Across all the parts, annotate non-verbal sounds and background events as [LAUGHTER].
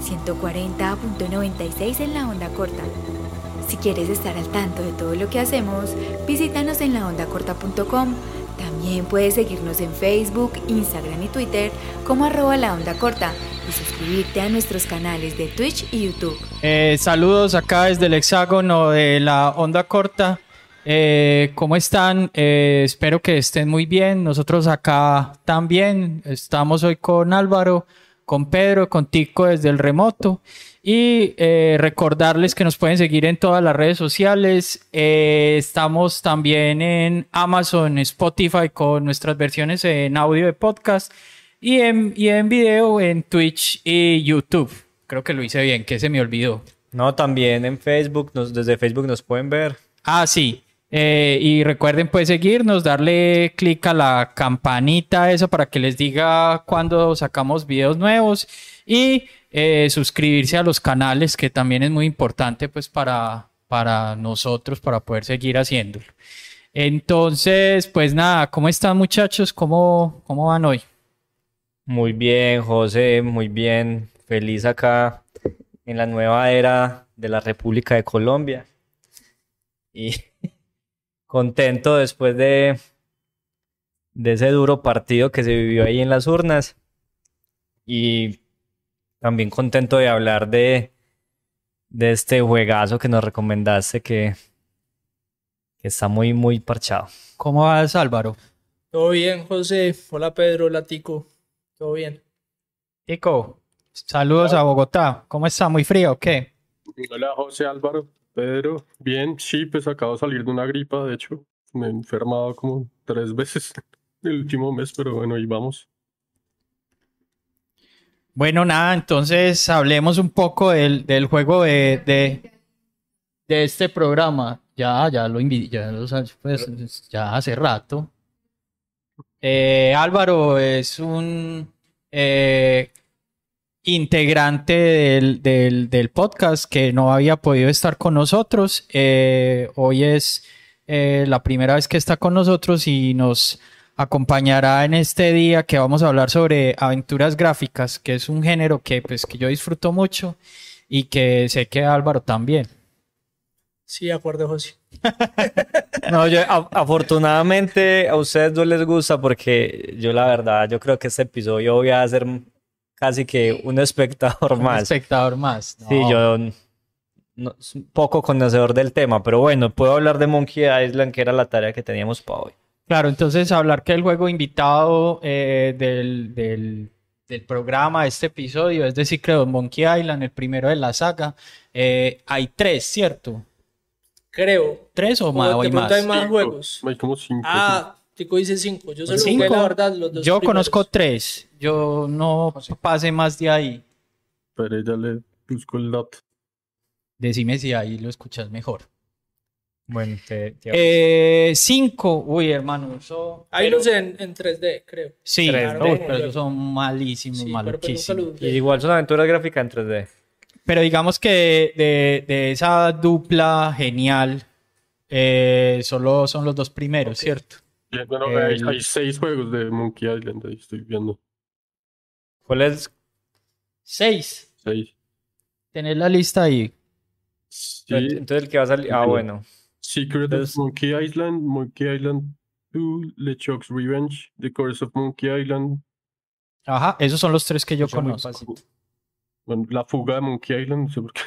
140.96 en la onda corta. Si quieres estar al tanto de todo lo que hacemos, visítanos en laondacorta.com. También puedes seguirnos en Facebook, Instagram y Twitter como arroba la onda corta y suscribirte a nuestros canales de Twitch y YouTube. Eh, saludos acá desde el hexágono de la onda corta. Eh, ¿Cómo están? Eh, espero que estén muy bien. Nosotros acá también. Estamos hoy con Álvaro, con Pedro, con Tico desde el remoto. Y eh, recordarles que nos pueden seguir en todas las redes sociales. Eh, estamos también en Amazon, Spotify con nuestras versiones en audio de podcast y en, y en video en Twitch y YouTube. Creo que lo hice bien, que se me olvidó. No, también en Facebook, nos, desde Facebook nos pueden ver. Ah, sí. Eh, y recuerden pues seguirnos, darle clic a la campanita eso para que les diga cuando sacamos videos nuevos y eh, suscribirse a los canales que también es muy importante pues para, para nosotros para poder seguir haciéndolo. Entonces, pues nada, ¿cómo están muchachos? ¿Cómo, cómo van hoy? Muy bien, José, muy bien. Feliz acá en la nueva era de la República de Colombia. Y contento después de, de ese duro partido que se vivió ahí en las urnas. Y también contento de hablar de, de este juegazo que nos recomendaste que, que está muy, muy parchado. ¿Cómo vas Álvaro? Todo bien, José. Hola, Pedro. Hola, Tico. Todo bien. Tico, saludos a Bogotá. ¿Cómo está? ¿Muy frío o qué? Hola, José Álvaro. Pedro, bien, sí, pues acabo de salir de una gripa, de hecho, me he enfermado como tres [LAUGHS] veces el último mes, pero bueno, ahí vamos. Bueno, nada, entonces hablemos un poco del, del juego de, de, de, este programa. Ya, ya lo ya, pues, ya hace rato. Eh, Álvaro es un eh, integrante del, del, del, podcast que no había podido estar con nosotros. Eh, hoy es eh, la primera vez que está con nosotros y nos acompañará en este día que vamos a hablar sobre aventuras gráficas, que es un género que, pues, que yo disfruto mucho y que sé que Álvaro también. Sí, de acuerdo, José. [LAUGHS] no, yo, a, afortunadamente a ustedes no les gusta porque yo la verdad, yo creo que este episodio voy a hacer casi que un espectador un más. espectador más. No. Sí, yo no, poco conocedor del tema, pero bueno, puedo hablar de Monkey Island, que era la tarea que teníamos para hoy. Claro, entonces hablar que el juego invitado eh, del, del, del, programa, este episodio, es decir, creo Monkey Island, el primero de la saga. Eh, hay tres, ¿cierto? Creo. ¿Tres o más? O hay más? hay más juegos. Hay como cinco. Ah, Tico dice cinco. Yo solo cinco. jugué, la verdad, los dos Yo primeros. conozco tres. Yo no pase más de ahí. Pero ya le busco el dato. Decime si ahí lo escuchas mejor. Bueno, te, te eh, cinco. Uy, hermano, eso. Hay unos en, en 3D, creo. Sí, Tres, uy, ¿no? pero esos son malísimos, Sí, pero pues maluquísimos. igual son aventuras gráficas en 3D. Pero digamos que de, de esa dupla genial, eh, solo son los dos primeros, Ok. ¿cierto? Bueno, hay, El- hay seis juegos de Monkey Island, ahí estoy viendo. ¿Cuál es? Seis. Seis. Tenés la lista ahí. Sí, Entonces el que va a salir. Ah, bueno. Secret Entonces- of Monkey Island, Monkey Island 2, LeChuck's Revenge, The Curse of Monkey Island, Ajá, esos son los tres que yo Yo conozco. bueno, La Fuga de Monkey Island, no sé por qué.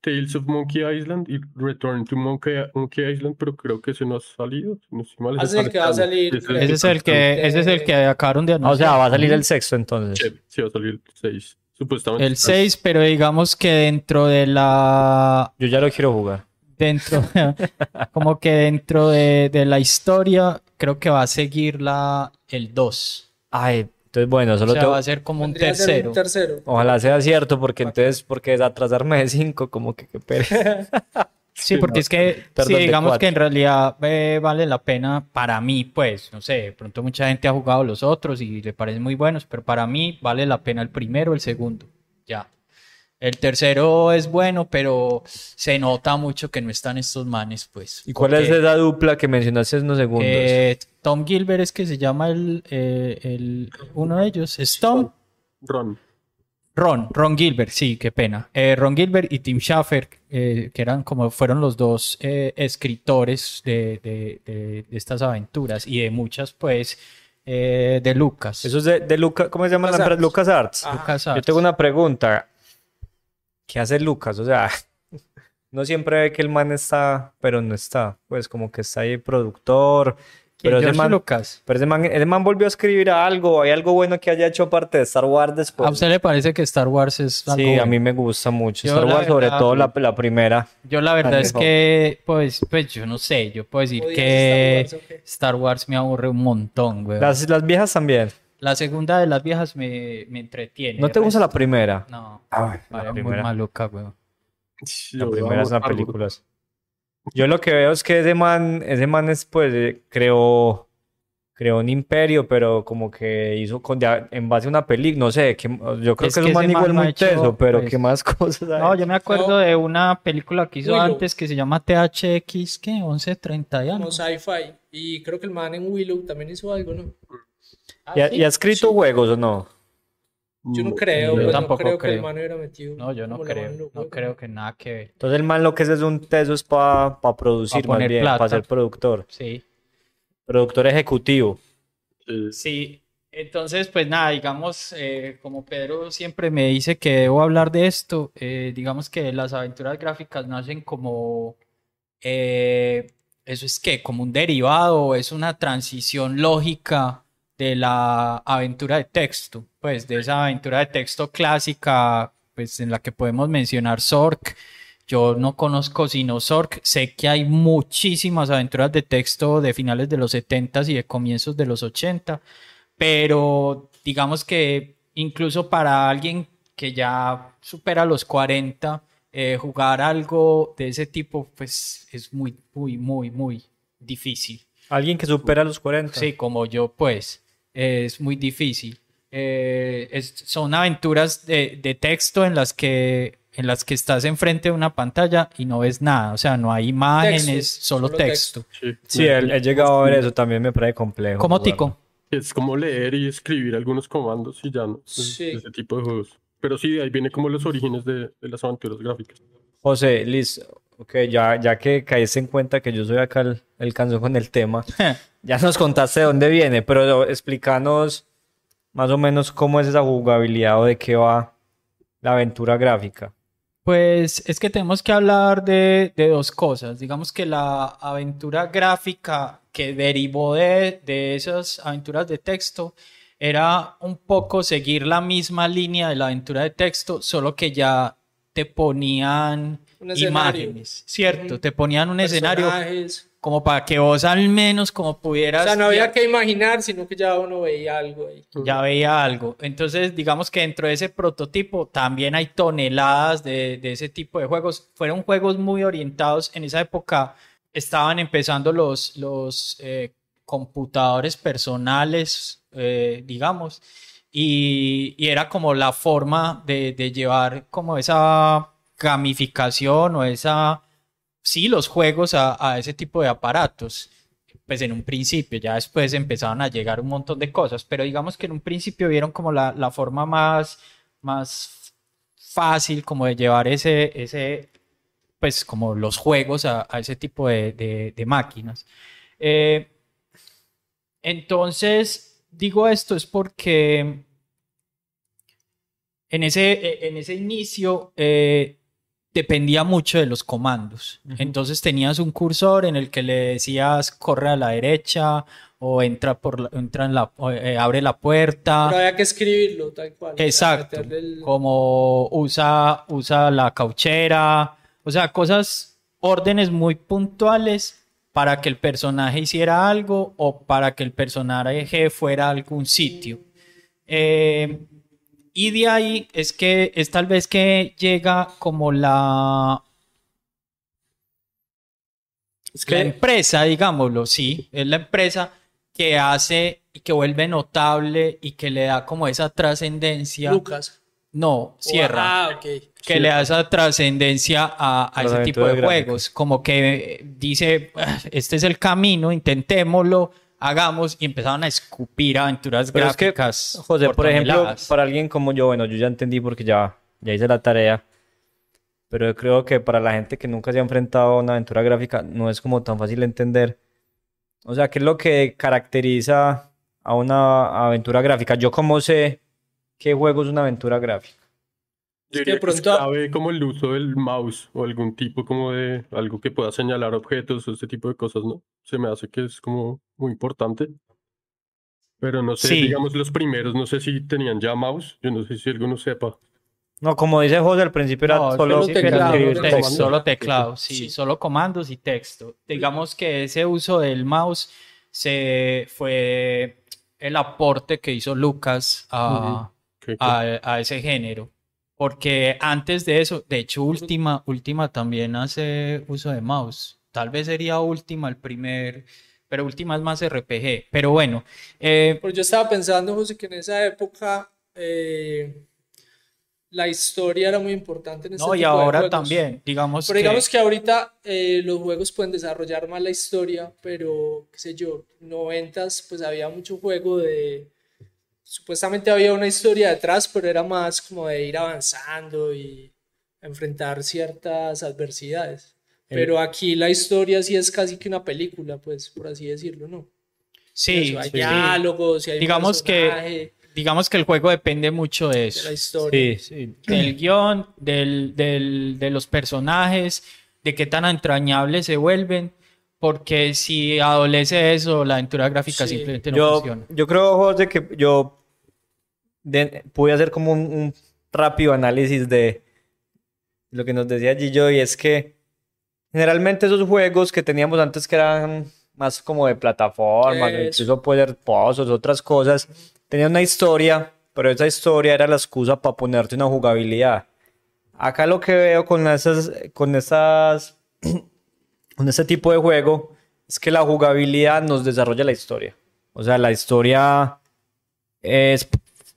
Tales of Monkey Island y Return to Monkey, Monkey Island, pero creo que ese no ha salido. No estoy mal, Ah, ese ese es el que va a sale- salir, ese es el que, ese es el que acabaron de Ah, o anunciar. sea, va a salir el sexto entonces. Sí, sí, va a salir el 6. Supuestamente. El 6, pero digamos que dentro de la. Yo ya lo quiero jugar. Dentro. [LAUGHS] como que dentro de, de la historia, creo que va a seguir la, el 2. Ay, entonces bueno, O solo sea, tengo- va a ser como un tercero. Un tercero. Ojalá sea cierto, porque entonces, porque es atrasarme de 5, como que qué pereza. [LAUGHS] Sí, porque es que, Perdón, sí, digamos que en realidad eh, vale la pena para mí, pues, no sé, de pronto mucha gente ha jugado los otros y le parecen muy buenos, pero para mí vale la pena el primero, el segundo, ya. El tercero es bueno, pero se nota mucho que no están estos manes, pues. ¿Y cuál es esa dupla que mencionaste en unos segundos? eh, Tom Gilbert es que se llama el, eh, el uno de ellos, es Tom, Ron. Ron, Ron Gilbert, sí, qué pena. Eh, Ron Gilbert y Tim Schafer, eh, que eran como fueron los dos eh, escritores de, de- de- de estas aventuras y de muchas, pues, eh, de Lucas. Eso es de, de Lucas, ¿cómo se llama la empresa? LucasArts. Lucas Arts. Ajá. Lucas Yo tengo una pregunta. ¿Qué hace Lucas? O sea, [LAUGHS] no siempre ve que el man está, pero no está. Pues como que está ahí productor. ¿Quién? Pero ese man, Lucas. pero ese man, ese man volvió a escribir algo. ¿Hay algo bueno que haya hecho aparte de Star Wars después? ¿A usted le parece que Star Wars es algo Sí, a mí me gusta mucho. Yo, Star Wars, sobre todo la, la primera. Yo la verdad es que, pues, pues yo no sé, yo puedo decir ¿Odias que Star Wars? Star Wars me aburre un montón, güey. Las, las viejas también. La segunda de las viejas me, me entretiene. ¿No te gusta la resto- primera? No, Ay, vale, la muy primera. maluca, güey. La Yo primera es amo una Star Wars. película. Yo lo que veo es que ese man, ese man es, pues, eh, creó, creó un imperio, pero como que hizo con, de- en base a una película, no sé, que, yo creo Es que es que un man igual muy hecho, teso, pero pues, ¿qué más [LAUGHS] cosas ha No, yo me acuerdo No. de una película que hizo Willow. antes que se llama THX, ¿qué? 1130 y algo. Como sci-fi. Y creo que el man en Willow también hizo algo, ¿no? ¿Y ha, y ha escrito juegos o no? Yo no No, creo, yo pues, no tampoco creo que el man hubiera metido. No, yo no creo, no creo que nada que ver. Entonces el man lo que es es un teso es para producir Pa' más poner bien, plata. para ser productor. Sí. Productor ejecutivo. Sí, entonces, pues nada, digamos, eh, como Pedro siempre me dice que debo hablar de esto, eh, digamos que las aventuras gráficas nacen como, eh, eso es que, como un derivado, es una transición lógica de la aventura de texto, pues de esa aventura de texto clásica, pues en la que podemos mencionar Zork. Yo no conozco sino Zork, sé que hay muchísimas aventuras de texto de finales de los 70s y de comienzos de los 80, pero digamos que incluso para alguien que ya supera los 40, eh, jugar algo de ese tipo, pues es muy, muy, muy, muy difícil. Alguien que supera los 40. Sí, como yo, pues, es muy difícil. Eh, es- son aventuras de, de texto en las que en las que estás enfrente de una pantalla y no ves nada, o sea, no hay imágenes, Texto, solo, solo texto. sí. Sí, he, he llegado a ver eso, también me parece complejo. ¿Cómo jugarlo. Tico? Es como leer y escribir algunos comandos y ya no. es- Sí. Ese tipo de juegos. Pero sí, de ahí viene como los orígenes de, de las aventuras gráficas. José, Liz, ok, ya, ya que caíste en cuenta que yo soy acá el, el canción con el tema, [LAUGHS] ya nos contaste de dónde viene, pero explícanos más o menos cómo es esa jugabilidad o de qué va la aventura gráfica. Pues es que tenemos que hablar de, de dos cosas. Digamos que la aventura gráfica que derivó de, de esas aventuras de texto era un poco seguir la misma línea de la aventura de texto, solo que ya te ponían imágenes, ¿cierto? Te ponían un escenario. Como para que vos al menos como O pudieras... sea, no había ya- que imaginar, sino que ya uno veía algo ahí. ya veía algo. Entonces, digamos que dentro de ese prototipo también hay toneladas de, de ese tipo de juegos. Fueron juegos muy orientados. En esa época estaban empezando los, los eh, computadores personales, eh, digamos, y, y era como la forma de, de llevar como esa gamificación o esa, sí, los juegos a, ese tipo de aparatos pues en un principio, ya después empezaron a llegar un montón de cosas, pero digamos que en un principio vieron como la, forma más, más fácil como de llevar ese, ese pues como los juegos a, ese tipo de, de- máquinas. Eh, entonces, digo esto es porque en ese, en ese inicio eh, dependía mucho de los comandos. Entonces tenías un cursor en el que le decías corre a la derecha o entra por la- entra en la eh, abre la puerta. Pero había que escribirlo, tal cual. Exacto. el- Como usa, usa la cauchera. O sea, cosas, órdenes muy puntuales para que el personaje hiciera algo o para que el personaje fuera a algún sitio. Eh, y de ahí es que es tal vez que llega como la, Es la que empresa, digámoslo, sí, es la empresa que hace y que vuelve notable y que le da como esa trascendencia. Lucas. No, cierra. Ah, ok. que le da esa trascendencia a, ese tipo de aventuras juegos. Como que dice, "Ah, este es el camino, intentémoslo, hagamos y empezaron a escupir aventuras Pero es que, gráficas. José, por ejemplo, para alguien como yo, bueno, yo ya entendí porque ya, ya hice la tarea, pero yo creo que para la gente que nunca se ha enfrentado a una aventura gráfica no es como tan fácil entender. O sea, ¿qué es lo que caracteriza a una aventura gráfica? Yo cómo sé qué juego es una aventura gráfica. Yo Es que de que pronto- clave como el uso del mouse o algún tipo como de algo que pueda señalar objetos o ese tipo de cosas, ¿no? Se me hace que es como muy importante. Pero no sé, Sí. digamos los primeros, no sé si tenían ya mouse, yo no sé si alguno sepa. No, como dice José, al principio era No, solo principio teclado, texto. Solo teclado, sí, Sí. solo comandos y texto. Digamos que ese uso del mouse se fue el aporte que hizo Lucas a, Que- que- a, a ese género. Porque antes de eso, de hecho, Última, Última también hace uso de mouse. Tal vez sería Última el primer, pero Última es más RPG. Pero bueno, eh, Pero yo estaba pensando, José, que en esa época eh, la historia era muy importante en este no, y tipo ahora también, digamos Pero que... digamos que ahorita eh, los juegos pueden desarrollar más la historia, pero qué sé yo, noventas pues había mucho juego de... Supuestamente había una historia detrás, pero era más como de ir avanzando y enfrentar ciertas adversidades. Pero aquí la historia sí es casi que una película, pues, por así decirlo, ¿no? sí, Eso, hay sí. diálogos, y hay un Digamos que- digamos que el juego depende mucho de de eso. la historia. Sí, sí. del guion, del, del- de los personajes, de qué tan entrañables se vuelven, porque si adolece eso, la aventura gráfica Sí. simplemente no Yo, funciona. yo creo, José, que yo de- pude hacer como un, un rápido análisis de lo que nos decía Gillo y es que generalmente esos juegos que teníamos antes que eran más como de Eso. incluso poder pozos, otras cosas, tenían una historia, pero esa historia era la excusa para ponerte una jugabilidad. Acá lo que veo con esas, con esas, [CLEARS THROAT] con este tipo de juego es que la jugabilidad nos desarrolla la historia. O sea, la historia es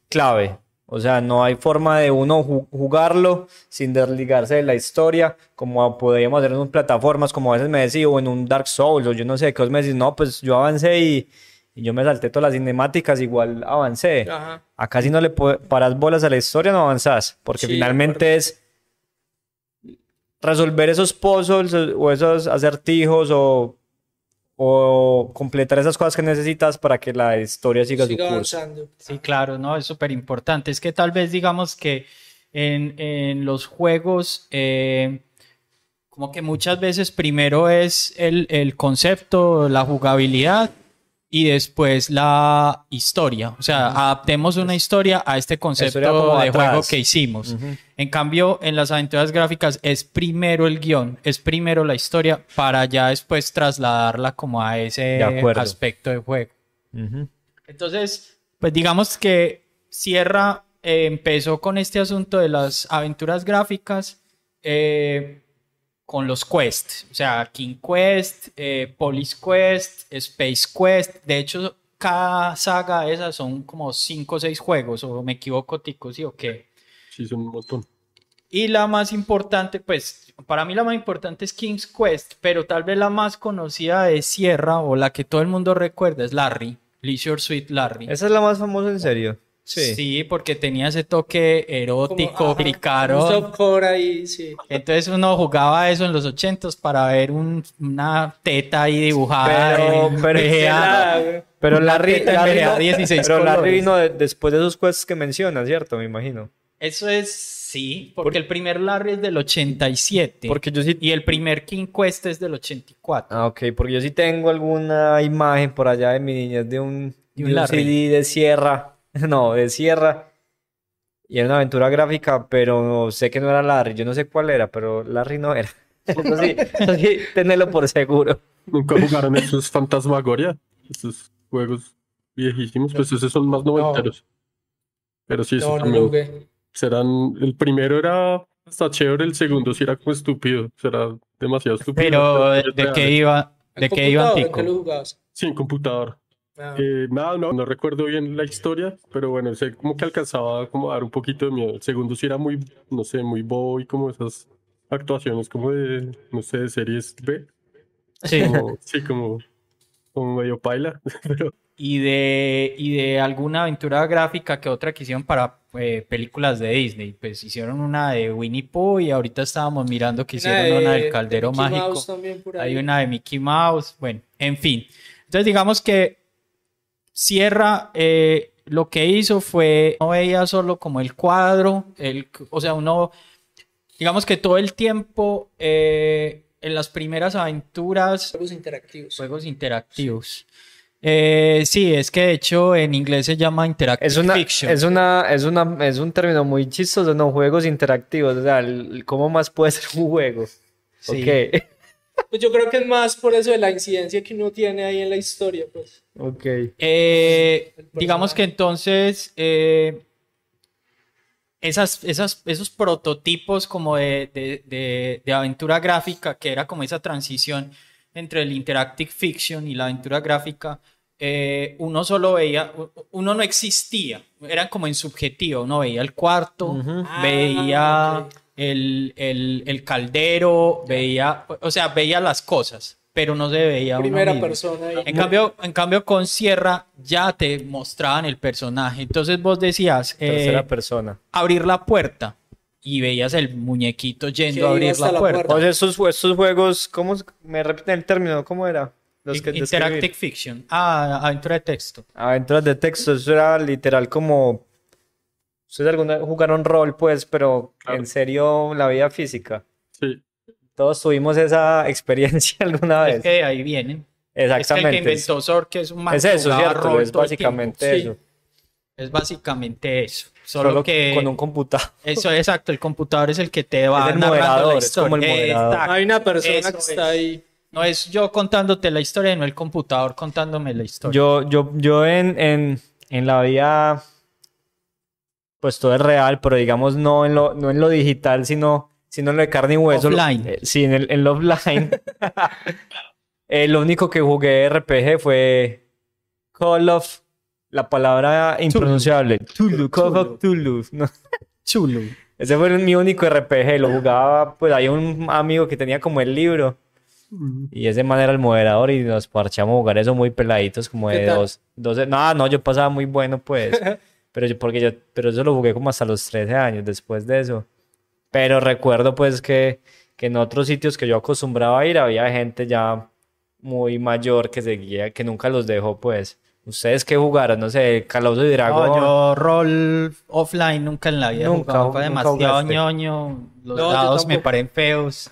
clave. O sea, no hay forma de uno ju- jugarlo sin desligarse de la historia, como podríamos hacer en un plataformas, como a veces me decís, o en un Dark Souls, o yo no sé, que vos me decís, no, pues yo avancé y, y yo me salté todas las cinemáticas, igual avancé. Ajá. Acá si no le paras bolas a la historia, no avanzás, porque Sí, finalmente es resolver esos puzzles o esos acertijos o, o completar esas cosas que necesitas para que la historia siga su Siga curso. avanzando. Sí, claro, no, es súper importante. Es que tal vez digamos que en, en los juegos, eh, como que muchas veces primero es el, el concepto, la jugabilidad y después la historia. O sea, adaptemos una historia a este concepto de atrás. juego que hicimos. En cambio, en las aventuras gráficas es primero el guion, es primero la historia para ya después trasladarla como a ese De aspecto de juego. Entonces, pues digamos que Sierra eh, empezó con este asunto de las aventuras gráficas eh, con los quests, o sea, King Quest, eh, Police Quest, Space Quest. De hecho, cada saga de esas son como 5 o 6 juegos, o me equivoco, Tico, ¿sí o qué? Sí, son un montón. Y la más importante, pues, para mí la más importante es King's Quest, pero tal vez la más conocida de Sierra o la que todo el mundo recuerda es Larry, Leisure Suite Larry. Esa es la más famosa en serio. Sí. porque tenía ese toque erótico, un softcore ahí, sí. Entonces uno jugaba eso en los ochentos para ver un- una teta ahí dibujada. Pero- en pero- [LAUGHS] güey. Pero Larry, Larry VGA, no- 16 pero Larry vino de- después de esos quests que mencionas, ¿cierto? Me imagino. Eso es, sí, porque el primer Larry es del 87 Porque yo sí... y el primer King Quest es del 84. Ah, ok, porque yo sí tengo alguna imagen por allá de mi niñez de un, De de un un Larry. CD de Sierra. [LAUGHS] No, de Sierra. Y era una aventura gráfica, pero sé que no era Larry. Yo no sé cuál era, pero Larry no era. [LAUGHS] Eso sí, eso sí, tenerlo por seguro. ¿Nunca jugaron esos Fantasmagoria? Esos juegos viejísimos, pues esos son más noventeros. Pero sí, No, no también jugué. serán... El primero era hasta chévere, el segundo sí era como estúpido. Será demasiado estúpido. Pero, ¿de, qué iba? ¿En ¿De qué iba Tico? qué lo jugabas? Sí, en computador. Ah, Eh, nada, no, no recuerdo bien la historia, pero bueno, sé como que alcanzaba como a dar un poquito de miedo. El segundo sí era muy, no sé, muy bobo y como esas actuaciones como de, no sé, de series B. Sí. Como- sí, como, como medio paila, [LAUGHS] pero y de, y de alguna aventura gráfica que otra que hicieron para eh, películas de Disney. Pues hicieron una de Winnie Pooh y ahorita estábamos mirando que hicieron una del Caldero de Mickey Mágico. Mouse también por ahí. Hay una de Mickey Mouse, bueno, en fin. Entonces digamos que Sierra eh, lo que hizo fue, no veía solo como el cuadro, el, o sea, uno, digamos que todo el tiempo eh, en las primeras aventuras, Juegos interactivos. juegos interactivos. Eh, sí, es que de hecho en inglés se llama interactive Es una, fiction. es una, es una, es un término muy chistoso, ¿no? Juegos interactivos, o sea, el- ¿cómo más puede ser un juego? Sí. Ok, Pues yo creo que es más por eso de la incidencia que uno tiene ahí en la historia, pues. ok. Eh, digamos que entonces eh, esas, esas, esos prototipos como de, de- de- de aventura gráfica, que era como esa transición entre el interactive fiction y la aventura gráfica, eh, uno solo veía, uno no existía, eran como en subjetivo, uno veía el cuarto, veía Ah, ok. El, el- el caldero, veía, o sea, veía las cosas, pero no se veía Primera persona. En cambio, en cambio, con Sierra ya te mostraban el personaje. Entonces vos decías eh, Tercera persona. abrir la puerta y veías el muñequito yendo a abrir la la puerta. puerta. O sea, estos, estos juegos, ¿cómo me repiten el término? ¿Cómo era? Los que Interactive describí. fiction. Ah, aventura de texto. Aventuras de texto, eso era literal como... Ustedes alguna vez jugaron rol, pues, pero Claro. en serio, la vida física. sí. Todos tuvimos esa [LAUGHS] experiencia [LAUGHS] alguna Es vez. que de ahí vienen. Es que el que Exactamente. inventó que es un man Es que eso, ¿cierto? rol Es básicamente Sí. eso. Es básicamente eso. Solo, Solo que con un computador. eso exacto, el computador es el que te va Es el narrando la es como el historia. moderador. Exacto. Hay una persona Eso que está es. ahí. No es yo contándote la historia, no el computador contándome la historia. Yo, yo, yo en, en, en la vida, pues todo es real, pero digamos no en lo, no en lo digital, sino, sino en lo de carne y hueso. Lo- Offline. eh, sí, en el, en lo offline. [LAUGHS] Eh, lo único que jugué de RPG fue Call of, la palabra impronunciable. Tulu, Call of Tulu. No, Chulo. ese fue mi único RPG, lo jugaba, pues hay un amigo que tenía como el libro. Y ese man era el moderador y nos parchamos a jugar eso muy peladitos, como ¿Qué de dos, 12. No, no, yo pasaba muy bueno, pues. [LAUGHS] pero yo, porque yo, pero eso lo jugué como hasta los 13 años después de eso. Pero recuerdo, pues, que, que en otros sitios que yo acostumbraba a ir había gente ya muy mayor que seguía, que nunca los dejó, pues. ¿Ustedes qué jugaron? No sé, Calabozos y Dragón. No, yo rol offline nunca en la vida. Nunca, nunca demasiado jugaste. ñoño. Los No, yo dados me paren feos.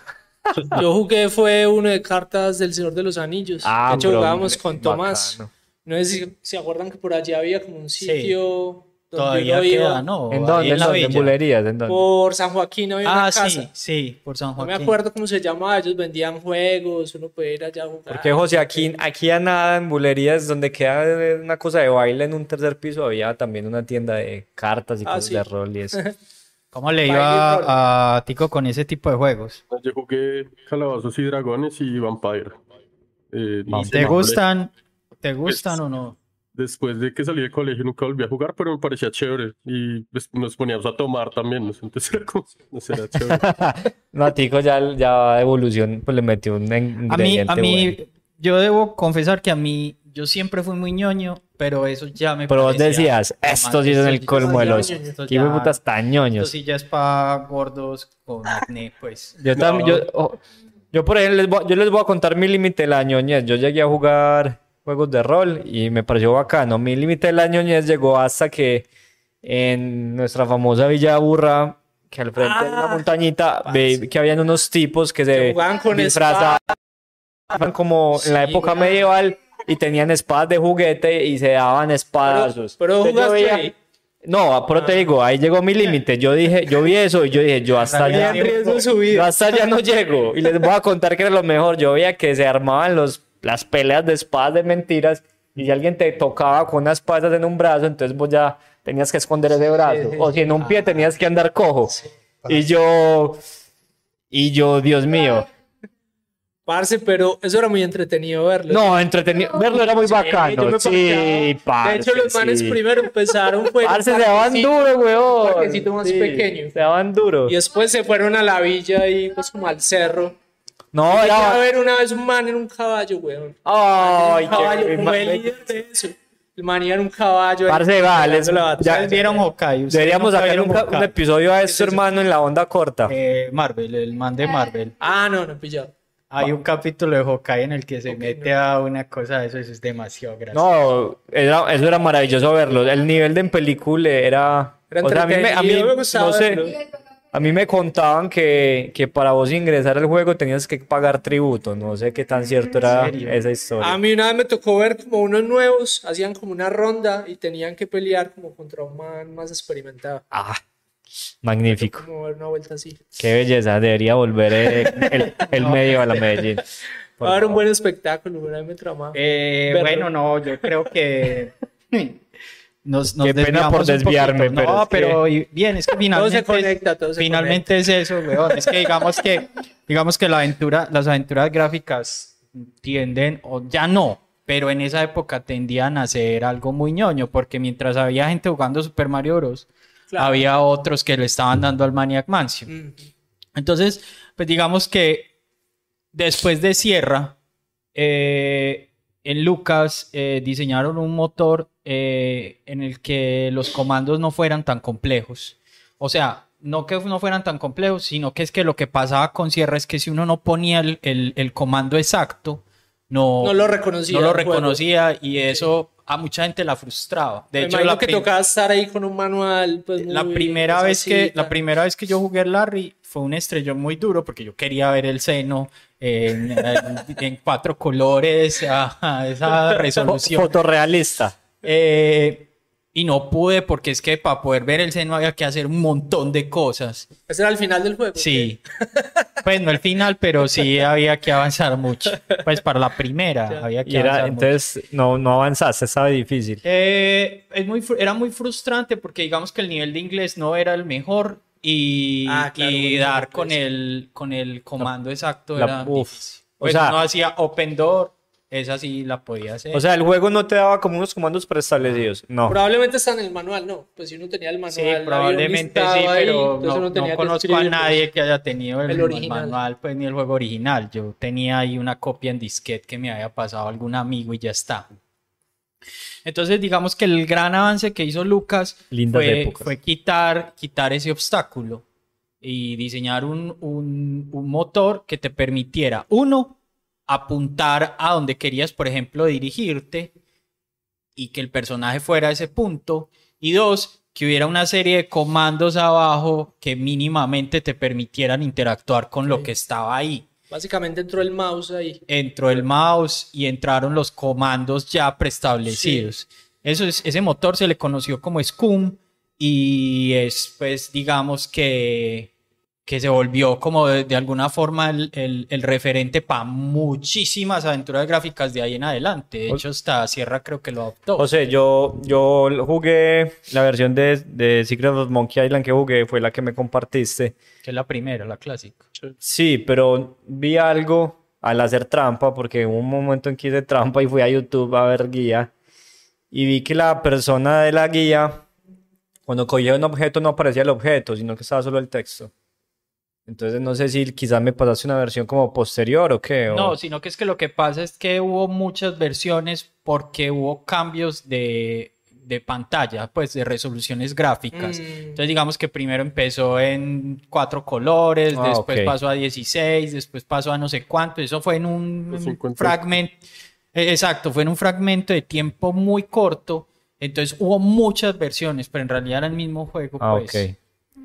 Yo jugué fue uno de cartas del Señor de los Anillos. Ah, de hecho, pero jugábamos bacano. con Tomás. No sé si se acuerdan que por allí había como un sitio Todavía queda, ¿no? ¿En dónde? ¿En la dónde? ¿En bulerías? ¿En dónde? Por San Joaquín había una Ah, casa. sí, sí, por San No Joaquín. me acuerdo cómo se llamaba. Ellos vendían juegos. Uno podía ir allá a jugar. Porque José, aquí, aquí a nada en bulerías, donde queda una cosa de baile en un tercer piso, había también una tienda de cartas y Ah, cosas sí. de rol y eso. [LAUGHS] ¿Cómo le iba a Tico con ese tipo de juegos? Yo jugué Calabozos y Dragones y Vampire. Eh, no ¿Te no, gustan? ¿Te gustan o no? Después de que salí del colegio nunca volví a jugar, pero me parecía chévere. Y pues, nos poníamos a tomar también, ¿no? entonces [LAUGHS] era como, no sé, era chévere. [LAUGHS] No, Tico ya, ya evolución, pues le metió un in- A mí, ingrediente a mí, bueno. yo debo confesar que a mí, yo siempre fui muy ñoño, pero eso ya me Pero vos decías, estos sí son el esto- colmo de los... esto ¿Qué ya- putas tan Esto ñoños? sí ya es para gordos con acné, pues. Yo también, yo, oh, yo por ejemplo, les voy, yo les voy a contar mi límite de la ñoñez. Yo llegué a jugar juegos de rol y me pareció bacano. Mi límite de la ñoñez llegó hasta que en nuestra famosa Villa Burra, que al frente de una Ah, montañita, ve que habían unos tipos que se jugaban con disfrazaban como en la Sí, época güey. medieval y tenían espadas de juguete y se daban espadazos. pero yo jugaste veía- ahí. No, pero te digo, ahí llegó mi límite. Yo dije, yo vi eso y yo dije, yo [LAUGHS] hasta allá, yo hasta allá no llego. Y les voy a contar que era lo mejor. Yo veía que se armaban los, las peleas de espadas de mentiras y si alguien te tocaba con unas espadas en un brazo, entonces vos ya tenías que esconder ese brazo. O si en un pie tenías que andar cojo. Y yo, y yo, Dios mío. Parce, pero eso era muy entretenido verlo. No, entretenido. Verlo era muy Sí, bacano. me Sí, parqueaba. De hecho, los parce, manes sí. primero empezaron [LAUGHS] fue un Parce, se daban duro, weón. parquecito más pequeño. Se daban duro. Y después se fueron a la villa y pues como al cerro. No, Llegué a era. ver una vez un man en un caballo, weón. Ay, un caballo, qué- como el líder de eso. El man iba en un caballo. ahí Parce, vale, ya- ¿Ustedes vieron Hawkeye? ¿Ustedes Deberíamos sacar un, episodio a esto, hermano, en la onda corta. Eh, Marvel, el man de Marvel. Ah, no, no he pillado. Hay un capítulo de Hawkeye en el que se mete a una cosa de eso, eso es demasiado gracioso. No, era- eso era maravilloso verlo. El nivel de en película era. Era o sea, a mí, me, a mí, entretenido, me gustaba no sé, verlo. A mí me contaban que, que para vos ingresar al juego tenías que pagar tributo. No sé qué tan cierto era serio? esa historia. A mí una vez me tocó ver como unos nuevos, hacían como una ronda y tenían que pelear como contra un man más experimentado. Ah, magnífico. Como ver una vuelta así. Qué belleza. Debería volver eh, el, el medio a la Medellín. Va a haber un buen espectáculo, una vez me tramaba. Eh, bueno, no, yo creo que [LAUGHS] nos, nos Qué pena desviamos por desviarme, pero No, es pero bien, es que todo se finalmente, conecta, todo se finalmente es eso, weón. Es que digamos que, digamos que la aventura, las aventuras gráficas tienden, o ya no, pero en esa época tendían a ser algo muy ñoño, porque mientras había gente jugando Super Mario Bros., Claro. había otros que le estaban dando al Maniac Mansion. Mm. Entonces, pues digamos que después de Sierra, eh, en Lucas eh, diseñaron un motor eh, en el que los comandos no fueran tan complejos. O sea, no que no fueran tan complejos, sino que es que lo que pasaba con Sierra es que si uno no ponía el, el- el comando exacto, no, No lo reconocía. no lo el juego. reconocía y eso a mucha gente la frustraba. De Me hecho, la que tocaba estar ahí con un manual. Pues, la muy- primera pues, vez que la primera vez que yo jugué al Larry fue un estrellón muy duro porque yo quería ver el seno en, en- en cuatro colores [LAUGHS] a, a esa resolución Fotorrealista. Eh, y no pude porque es que para poder ver el seno había que hacer un montón de cosas Ese era el final del juego. sí [LAUGHS] pues no el final pero sí había que avanzar mucho pues para la primera había que Y era, avanzar mucho. entonces no, no avanzaste, estaba difícil. Eh, es muy, era muy frustrante porque digamos que el nivel de inglés no era el mejor y, Ah, claro, y dar pues. con el, con el comando exacto la- era uf. difícil. O Pues sea- no hacía open door, esa sí la podía hacer. O sea, el juego no te daba como unos comandos preestablecidos. No. Probablemente está en el manual, no. Pues si uno tenía el manual. sí, probablemente sí, pero no, conozco a nadie que haya tenido el, el el original. manual, pues ni el juego original. Yo tenía ahí una copia en disquete que me había pasado algún amigo y ya está. Entonces, digamos que el gran avance que hizo Lucas fue, fue quitar, quitar ese obstáculo y diseñar un, un- un motor que te permitiera, uno, apuntar a donde querías, por ejemplo, dirigirte y que el personaje fuera a ese punto, y dos, que hubiera una serie de comandos abajo que mínimamente te permitieran interactuar con lo que estaba ahí. Básicamente entró el mouse ahí. Entró el mouse y entraron los comandos ya preestablecidos. Eso es, ese motor se le conoció como Scum y es, pues, digamos que, que se volvió como de, de alguna forma el, el- el referente para muchísimas aventuras gráficas de ahí en adelante. De O- hecho, hasta Sierra creo que lo adoptó. José, yo, yo jugué la versión de, de Secret of Monkey Island que jugué, fue la que me compartiste. que es la primera, la clásica. Sí, pero vi algo al hacer trampa, porque hubo un momento en que hice trampa y fui a YouTube a ver guía, y vi que la persona de la guía, cuando cogía un objeto no aparecía el objeto, sino que estaba solo el texto. Entonces no sé si quizás me pasaste una versión como posterior o qué. o- No, sino que es que lo que pasa es que hubo muchas versiones porque hubo cambios de, de pantalla, pues de resoluciones gráficas. Mm. Entonces digamos que primero empezó en cuatro colores, Ah, después pasó a 16, después pasó a no sé cuánto. Eso fue en un 50. fragmento. Exacto, fue en un fragmento de tiempo muy corto. Entonces hubo muchas versiones, pero en realidad era el mismo juego. Ah, pues. ok.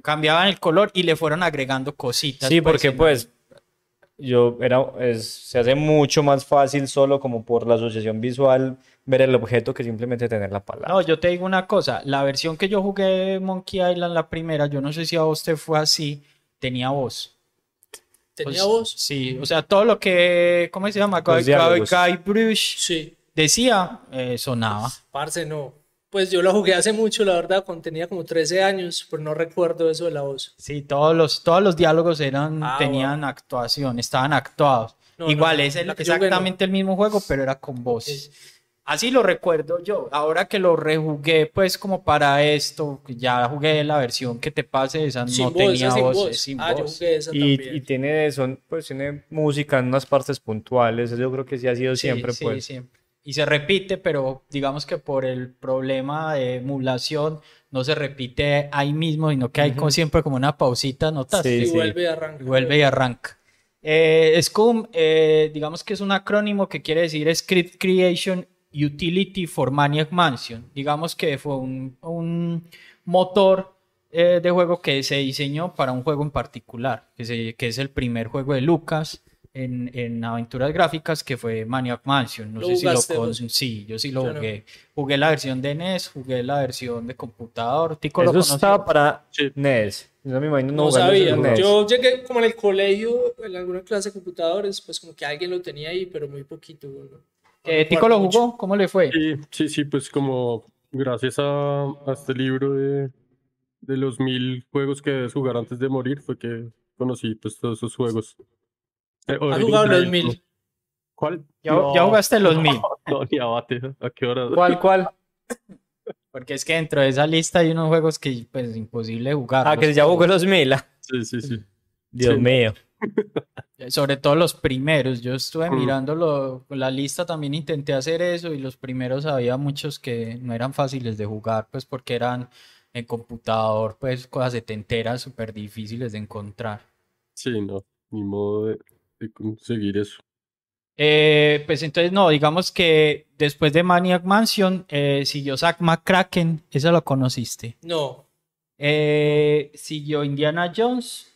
Cambiaban el color y le fueron agregando cositas. Sí, pues, porque pues yo era, es- se hace mucho más fácil solo como por la asociación visual ver el objeto que simplemente tener la palabra. No, yo te digo una cosa, la versión que yo jugué de Monkey Island, la primera, yo no sé si a vos te fue así, tenía voz. ¿Tenía O- voz? Sí, o sea, todo lo que, ¿cómo se llama? Guy, Guy, diálogos. Guy Brush Sí. decía, eh, sonaba. Parce, no. Pues yo lo jugué hace mucho, la verdad, cuando tenía como 13 años, pero no recuerdo eso de la voz. Sí, todos los, todos los diálogos eran, Ah, tenían actuación, estaban actuados. No, Igual no, es el- la no. exactamente el mismo juego, pero era con voces. Así lo recuerdo yo. Ahora que lo rejugué, pues como para esto, que ya jugué la versión que te pase, esa Sin no voz, tenía esa sin voz, voz. es sin ah, yo jugué esa Y, también. y tiene, son, pues, tiene música en unas partes puntuales. Eso yo creo que sí ha sido Sí, siempre, sí, pues. siempre. Y se repite, pero digamos que por el problema de emulación no se repite ahí mismo, sino que hay como siempre como una pausita, ¿notaste? Sí, y sí. vuelve y arranca. Y vuelve y arranca. Eh, SCUM, eh, digamos que es un acrónimo que quiere decir Script Creation Utility for Maniac Mansion. Digamos que fue un, un motor eh, de juego que se diseñó para un juego en particular, que, se- que es el primer juego de Lucas en, en aventuras gráficas, que fue Maniac Mansion. No ¿Lo sé si lo con... Sí, yo sí lo jugué. Jugué la versión de NES, jugué la versión de computador. Tico lo Eso conoció. estaba para Sí. NES. Yo me imagino no, sabía. en NES. Yo llegué como en el colegio, en alguna clase de computadores, pues como que alguien lo tenía ahí, pero muy poquito. Eh, Tico lo mucho. jugó, ¿cómo le fue? Sí, sí, sí, pues como gracias a, a este libro de, de los mil juegos que debes jugar antes de morir fue que conocí pues todos esos juegos. Eh, ¿Has jugado los mil? ¿Cuál? Ya, ya jugaste los mil. [LAUGHS] No, ni abate. ¿A qué hora? ¿Cuál, cuál? [LAUGHS] Porque es que dentro de esa lista hay unos juegos que pues es imposible jugar. Ah, que ya jugó los mil. ah. Sí, sí, sí. Dios Sí. mío. Sobre todo los primeros. Yo estuve Mm. mirando lo- la lista, también intenté hacer eso y los primeros había muchos que no eran fáciles de jugar, pues porque eran en computador, pues cosas setenteras súper difíciles de encontrar. Sí, no, ni modo de, de conseguir eso. Eh, pues entonces no, digamos que después de Maniac Mansion eh, siguió Zack McCracken, esa lo conociste. No. Eh, siguió Indiana Jones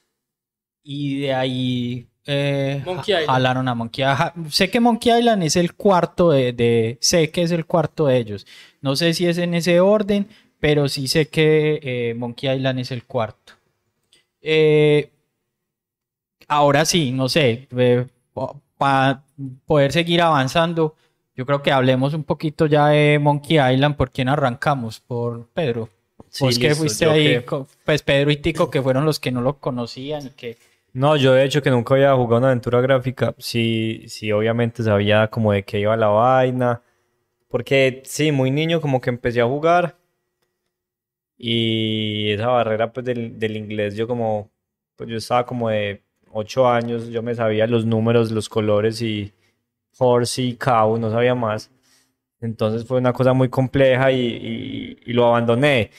y de ahí eh, Monkey ja- Island. jalaron a Monkey Island. Sé que Monkey Island es el cuarto de, de- sé que es el cuarto de ellos. No sé si es en ese orden, pero sí sé que eh, Monkey Island es el cuarto. Eh, ahora sí, no sé, para poder seguir avanzando, yo creo que hablemos un poquito ya de Monkey Island. ¿Por quién arrancamos? Por Pedro. Sí, Vos que listo, fuiste ahí, que- pues Pedro y Tico, que fueron los que no lo conocían y que No, yo de hecho que nunca había jugado una aventura gráfica, sí, sí, obviamente sabía como de qué iba la vaina, porque sí, muy niño como que empecé a jugar y esa barrera pues del, del inglés, yo como, pues yo estaba como de 8 años, yo me sabía los números, los colores y horse y cow, no sabía más, entonces fue una cosa muy compleja y, y- y lo abandoné.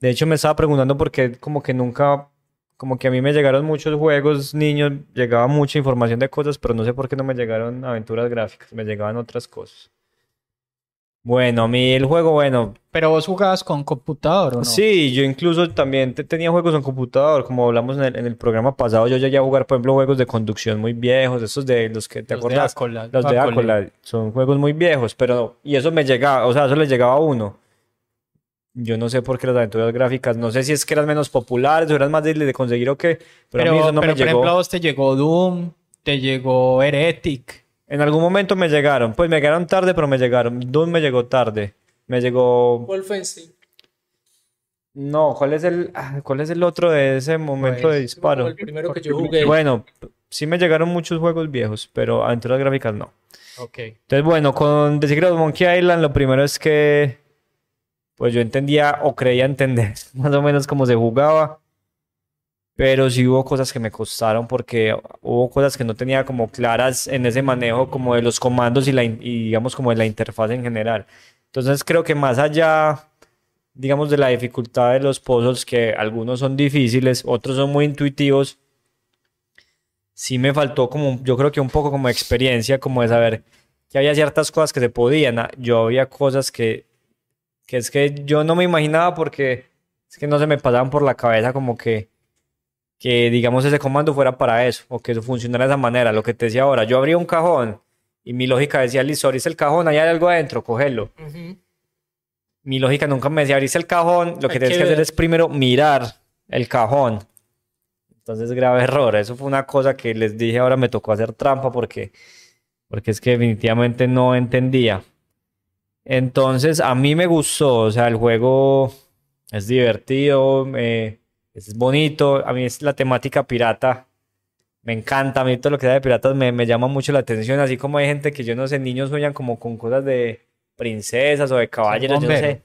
De hecho me estaba preguntando por qué como que nunca como que a mí me llegaron muchos juegos, niños, llegaba mucha información de cosas, pero no sé por qué no me llegaron aventuras gráficas, me llegaban otras cosas. Bueno, a mí el juego, bueno, Pero vos jugabas con computador, ¿o no? sí, yo incluso también te- tenía juegos en computador, como hablamos en el, en el programa pasado, yo llegué a jugar, por ejemplo, juegos de conducción muy viejos, esos de los que te Los de acuerdas, Accolade, los de. Accolade, son juegos muy viejos, pero, y eso me llegaba, o sea, eso le llegaba a uno. Yo no sé por qué las aventuras gráficas, no sé si es que eran menos populares o eran más difíciles de conseguir o qué, pero, a mí Pero, eso no pero me por llegó. ejemplo, a vos te llegó Doom, te llegó Heretic. En algún momento me llegaron, pues me llegaron tarde, pero me llegaron. Doom me llegó tarde. Me llegó. Wolfenstein. No, ¿cuál es el, ah, cuál es el otro de ese momento Pues, de Como disparo? el primero que yo jugué. Bueno, sí me llegaron muchos juegos viejos, pero aventuras gráficas no. Ok. Entonces, bueno, con The Secret of Monkey Island, lo primero es que, pues yo entendía o creía entender [LAUGHS] más o menos cómo se jugaba, pero sí hubo cosas que me costaron porque hubo cosas que no tenía como claras en ese manejo como de los comandos y, la, y digamos como de la interfaz en general. Entonces creo que más allá, digamos, de la dificultad de los puzzles, que algunos son difíciles, otros son muy intuitivos, sí me faltó como, yo creo que un poco como experiencia, como de saber que había ciertas cosas que se podían. ah, Yo había cosas que, que es que yo no me imaginaba porque es que no se me pasaban por la cabeza como que, que digamos ese comando fuera para eso o que eso funcionara de esa manera. Lo que te decía ahora, yo abría un cajón y mi lógica decía, listo, abrís el cajón, ahí hay algo adentro, cógelo. Mi lógica nunca me decía, abrís el cajón, lo que tienes que hacer es primero mirar el cajón. Entonces, grave error. Eso fue una cosa que les dije, ahora me tocó hacer trampa porque, porque es que definitivamente no entendía. Entonces, a mí me gustó, o sea, el juego es divertido, eh, es bonito, a mí es la temática pirata, me encanta, a mí todo lo que sea de piratas me, me llama mucho la atención, así como hay gente que yo no sé, niños sueñan como con cosas de princesas o de caballeros, yo no sé.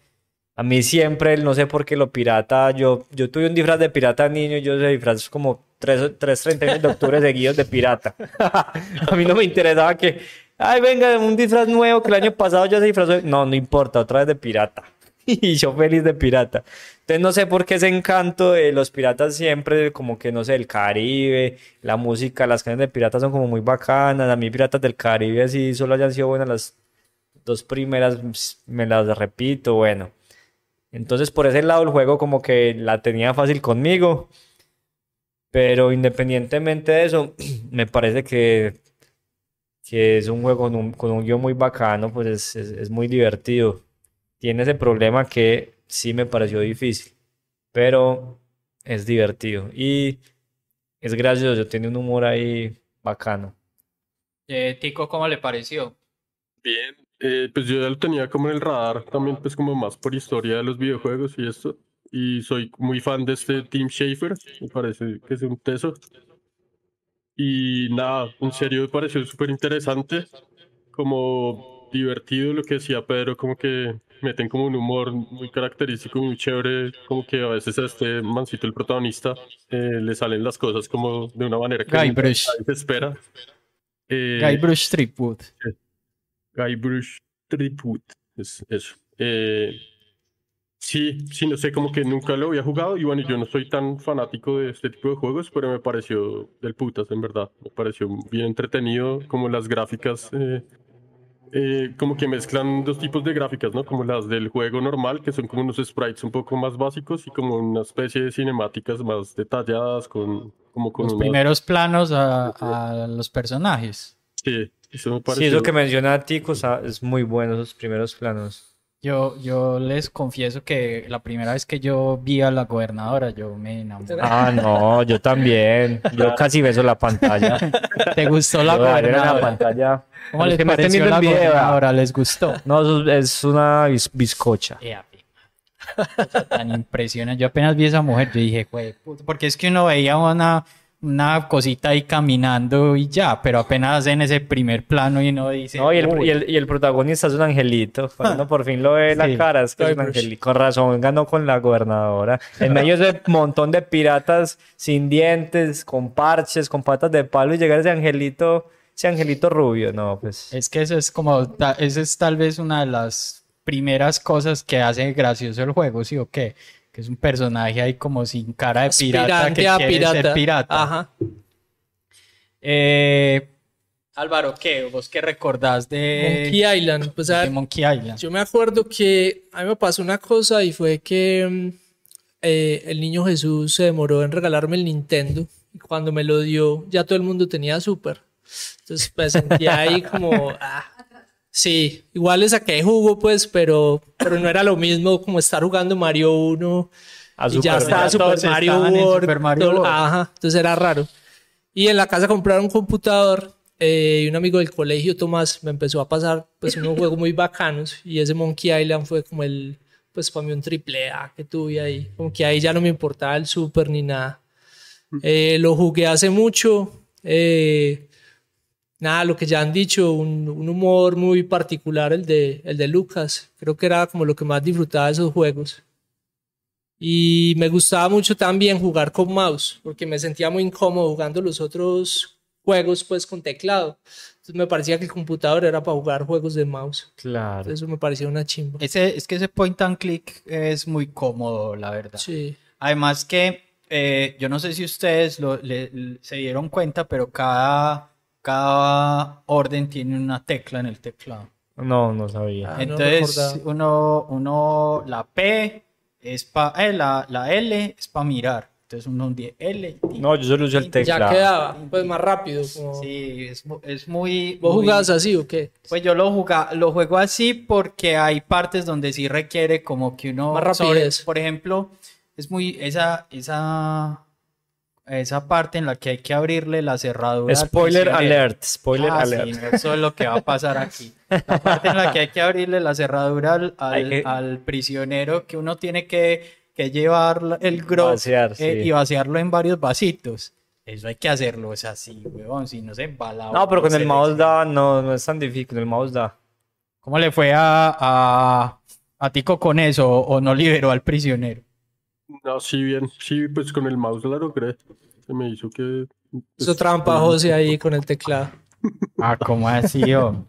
A mí siempre, no sé por qué lo pirata, yo, yo tuve un disfraz de pirata niño, yo ese disfraz como tres, tres 31 de octubre seguidos de pirata. [LAUGHS] A mí no me interesaba que, ay, venga, un disfraz nuevo que el año pasado ya se disfrazó. de-". No, no importa, otra vez de pirata. [LAUGHS] Y yo feliz de pirata. Entonces no sé por qué ese encanto de los piratas siempre, como que no sé, el Caribe, la música, las canciones de piratas son como muy bacanas. A mí Piratas del Caribe así solo hayan sido buenas las dos primeras, ps, me las repito, bueno. Entonces por ese lado el juego como que la tenía fácil conmigo. Pero independientemente de eso, [CLEARS THROAT] me parece que, que es un juego con un, con un guion muy bacano, pues es, es- es muy divertido. Tiene ese problema que sí me pareció difícil, pero es divertido y es gracioso, tiene un humor ahí bacano. Eh, Tico, ¿cómo le pareció? Bien, eh, pues yo ya lo tenía como en el radar, también pues como más por historia de los videojuegos y esto. Y soy muy fan de este Tim Schafer, me parece que es un teso. Y nada, en serio me pareció súper interesante, como divertido lo que decía Pedro, como que meten como un humor muy característico, muy chévere, como que a veces a este mancito, el protagonista, eh, le salen las cosas como de una manera que Guybrush. se espera. Eh, Guybrush Threepwood. Guybrush Threepwood, es eso. Eh, sí, sí, no sé, como que nunca lo había jugado y bueno, yo no soy tan fanático de este tipo de juegos, pero me pareció del putas, en verdad. Me pareció bien entretenido, como las gráficas, eh, como que mezclan dos tipos de gráficas, ¿no? Como las del juego normal, que son como unos sprites un poco más básicos y como una especie de cinemáticas más detalladas, con, como con Los unas- primeros planos a, a los personajes. Sí, eso me Sí, pareció... eso que menciona Tico o sea, es muy bueno, esos primeros planos. Yo, yo les confieso que la primera vez que yo vi a la gobernadora, yo me enamoré. Ah, no, yo también. Yo casi beso la pantalla. ¿Te gustó la Yo, en la gobernadora? pantalla. ¿Cómo les pareció la video, gobernadora? ¿Les gustó? No, es una bis- bizcocha. Cosa Tan impresionante. Yo apenas vi a esa mujer, yo dije, güey, puta", porque es que uno veía una, una cosita ahí caminando y ya, pero apenas en ese primer plano y uno dice, No, y el, y, el, y el protagonista es un angelito. Cuando por fin lo ve la Sí. cara, es que es un Guybrush. angelito. Con razón, ganó con la gobernadora. En medio de ese [LAUGHS] montón de piratas sin dientes, con parches, con patas de palo, y llegar ese angelito, ese angelito rubio. No, pues. Es que eso es como, esa es tal vez una de las primeras cosas que hace gracioso el juego, ¿sí o qué? Que es un personaje ahí como sin cara de pirata que Aspirante a quiere pirata. ser pirata. Ajá. Eh, Álvaro, ¿qué? ¿Vos qué recordás de Monkey Island. Pues a de ver, Monkey Island? yo me acuerdo que a mí me pasó una cosa y fue que mm, eh, el niño Jesús se demoró en regalarme el Nintendo. Y cuando me lo dio, ya todo el mundo tenía Super. Entonces, pues sentía ahí como. [LAUGHS] ah, sí, igual le saqué jugo, pues, pero, pero no era lo mismo como estar jugando Mario 1 A y ya Super estaba Mario. Super Mario World. Super Mario todo- World. Ajá, entonces era raro. Y en la casa compraron un computador eh, y un amigo del colegio, Tomás, me empezó a pasar pues unos [LAUGHS] juegos muy bacanos y ese Monkey Island fue como el, pues para mí un triple A que tuve ahí. Como que ahí ya no me importaba el Super ni nada. Eh, lo jugué hace mucho. eh, nada, lo que ya han dicho, un, un humor muy particular el de, el de Lucas. Creo que era como lo que más disfrutaba de esos juegos. Y me gustaba mucho también jugar con mouse, porque me sentía muy incómodo jugando los otros juegos pues con teclado. Entonces me parecía que el computador era para jugar juegos de mouse. Claro. Entonces eso me parecía una chimba. Ese, es que ese point and click es muy cómodo, la verdad. Sí. Además que eh, yo no sé si ustedes lo- le- le- se dieron cuenta, pero cada, cada orden tiene una tecla en el teclado. No, no sabía. Ah, no Entonces, recordaba. uno, uno, la P es para, la, la L es para mirar. Entonces uno hundie L. y- No, yo solo uso el Ya teclado. quedaba, pues más rápido. Como... Sí, es, es muy... ¿Vos muy- jugabas así o qué? Pues yo lo, juga- lo juego así porque hay partes donde sí requiere como que uno... Más sobre- rapidez. por ejemplo, es muy... Esa, esa, esa parte en la que hay que abrirle la cerradura. Spoiler alert, spoiler Ah, alert. sí, eso es lo que va a pasar aquí. La parte en la que hay que abrirle la cerradura al, [LAUGHS] al- Hay que- al prisionero que uno tiene que, que llevar el grog Vaciar, eh, sí. y vaciarlo en varios vasitos. Eso hay que hacerlo, es así, huevón, si no se embala. No, pero con el mouse da, no, no es tan difícil, con el mouse da. ¿Cómo le fue a, a, a Tico con eso o no liberó al prisionero? No, sí, bien. Sí, pues con el mouse la logré. Se me hizo que. Hizo trampa José ahí con el teclado. Ah, ¿cómo así, oh?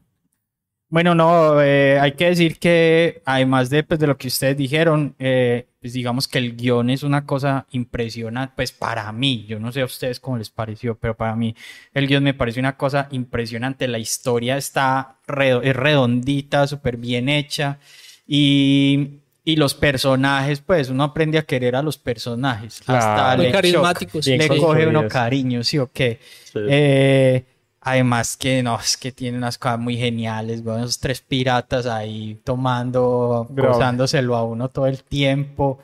Bueno, no, eh, hay que decir que además de, pues, de lo que ustedes dijeron, eh, pues digamos que el guion es una cosa impresionante, pues para mí, yo no sé a ustedes cómo les pareció, pero para mí el guion me pareció una cosa impresionante, la historia está redo- es redondita, súper bien hecha y, y los personajes, pues uno aprende a querer a los personajes, hasta Claro. Muy le carismáticos. Le coge uno cariño, sí o qué. Sí. Eh, además que no, es que tiene unas cosas muy geniales, weón, esos tres piratas ahí tomando, gozándoselo a uno todo el tiempo.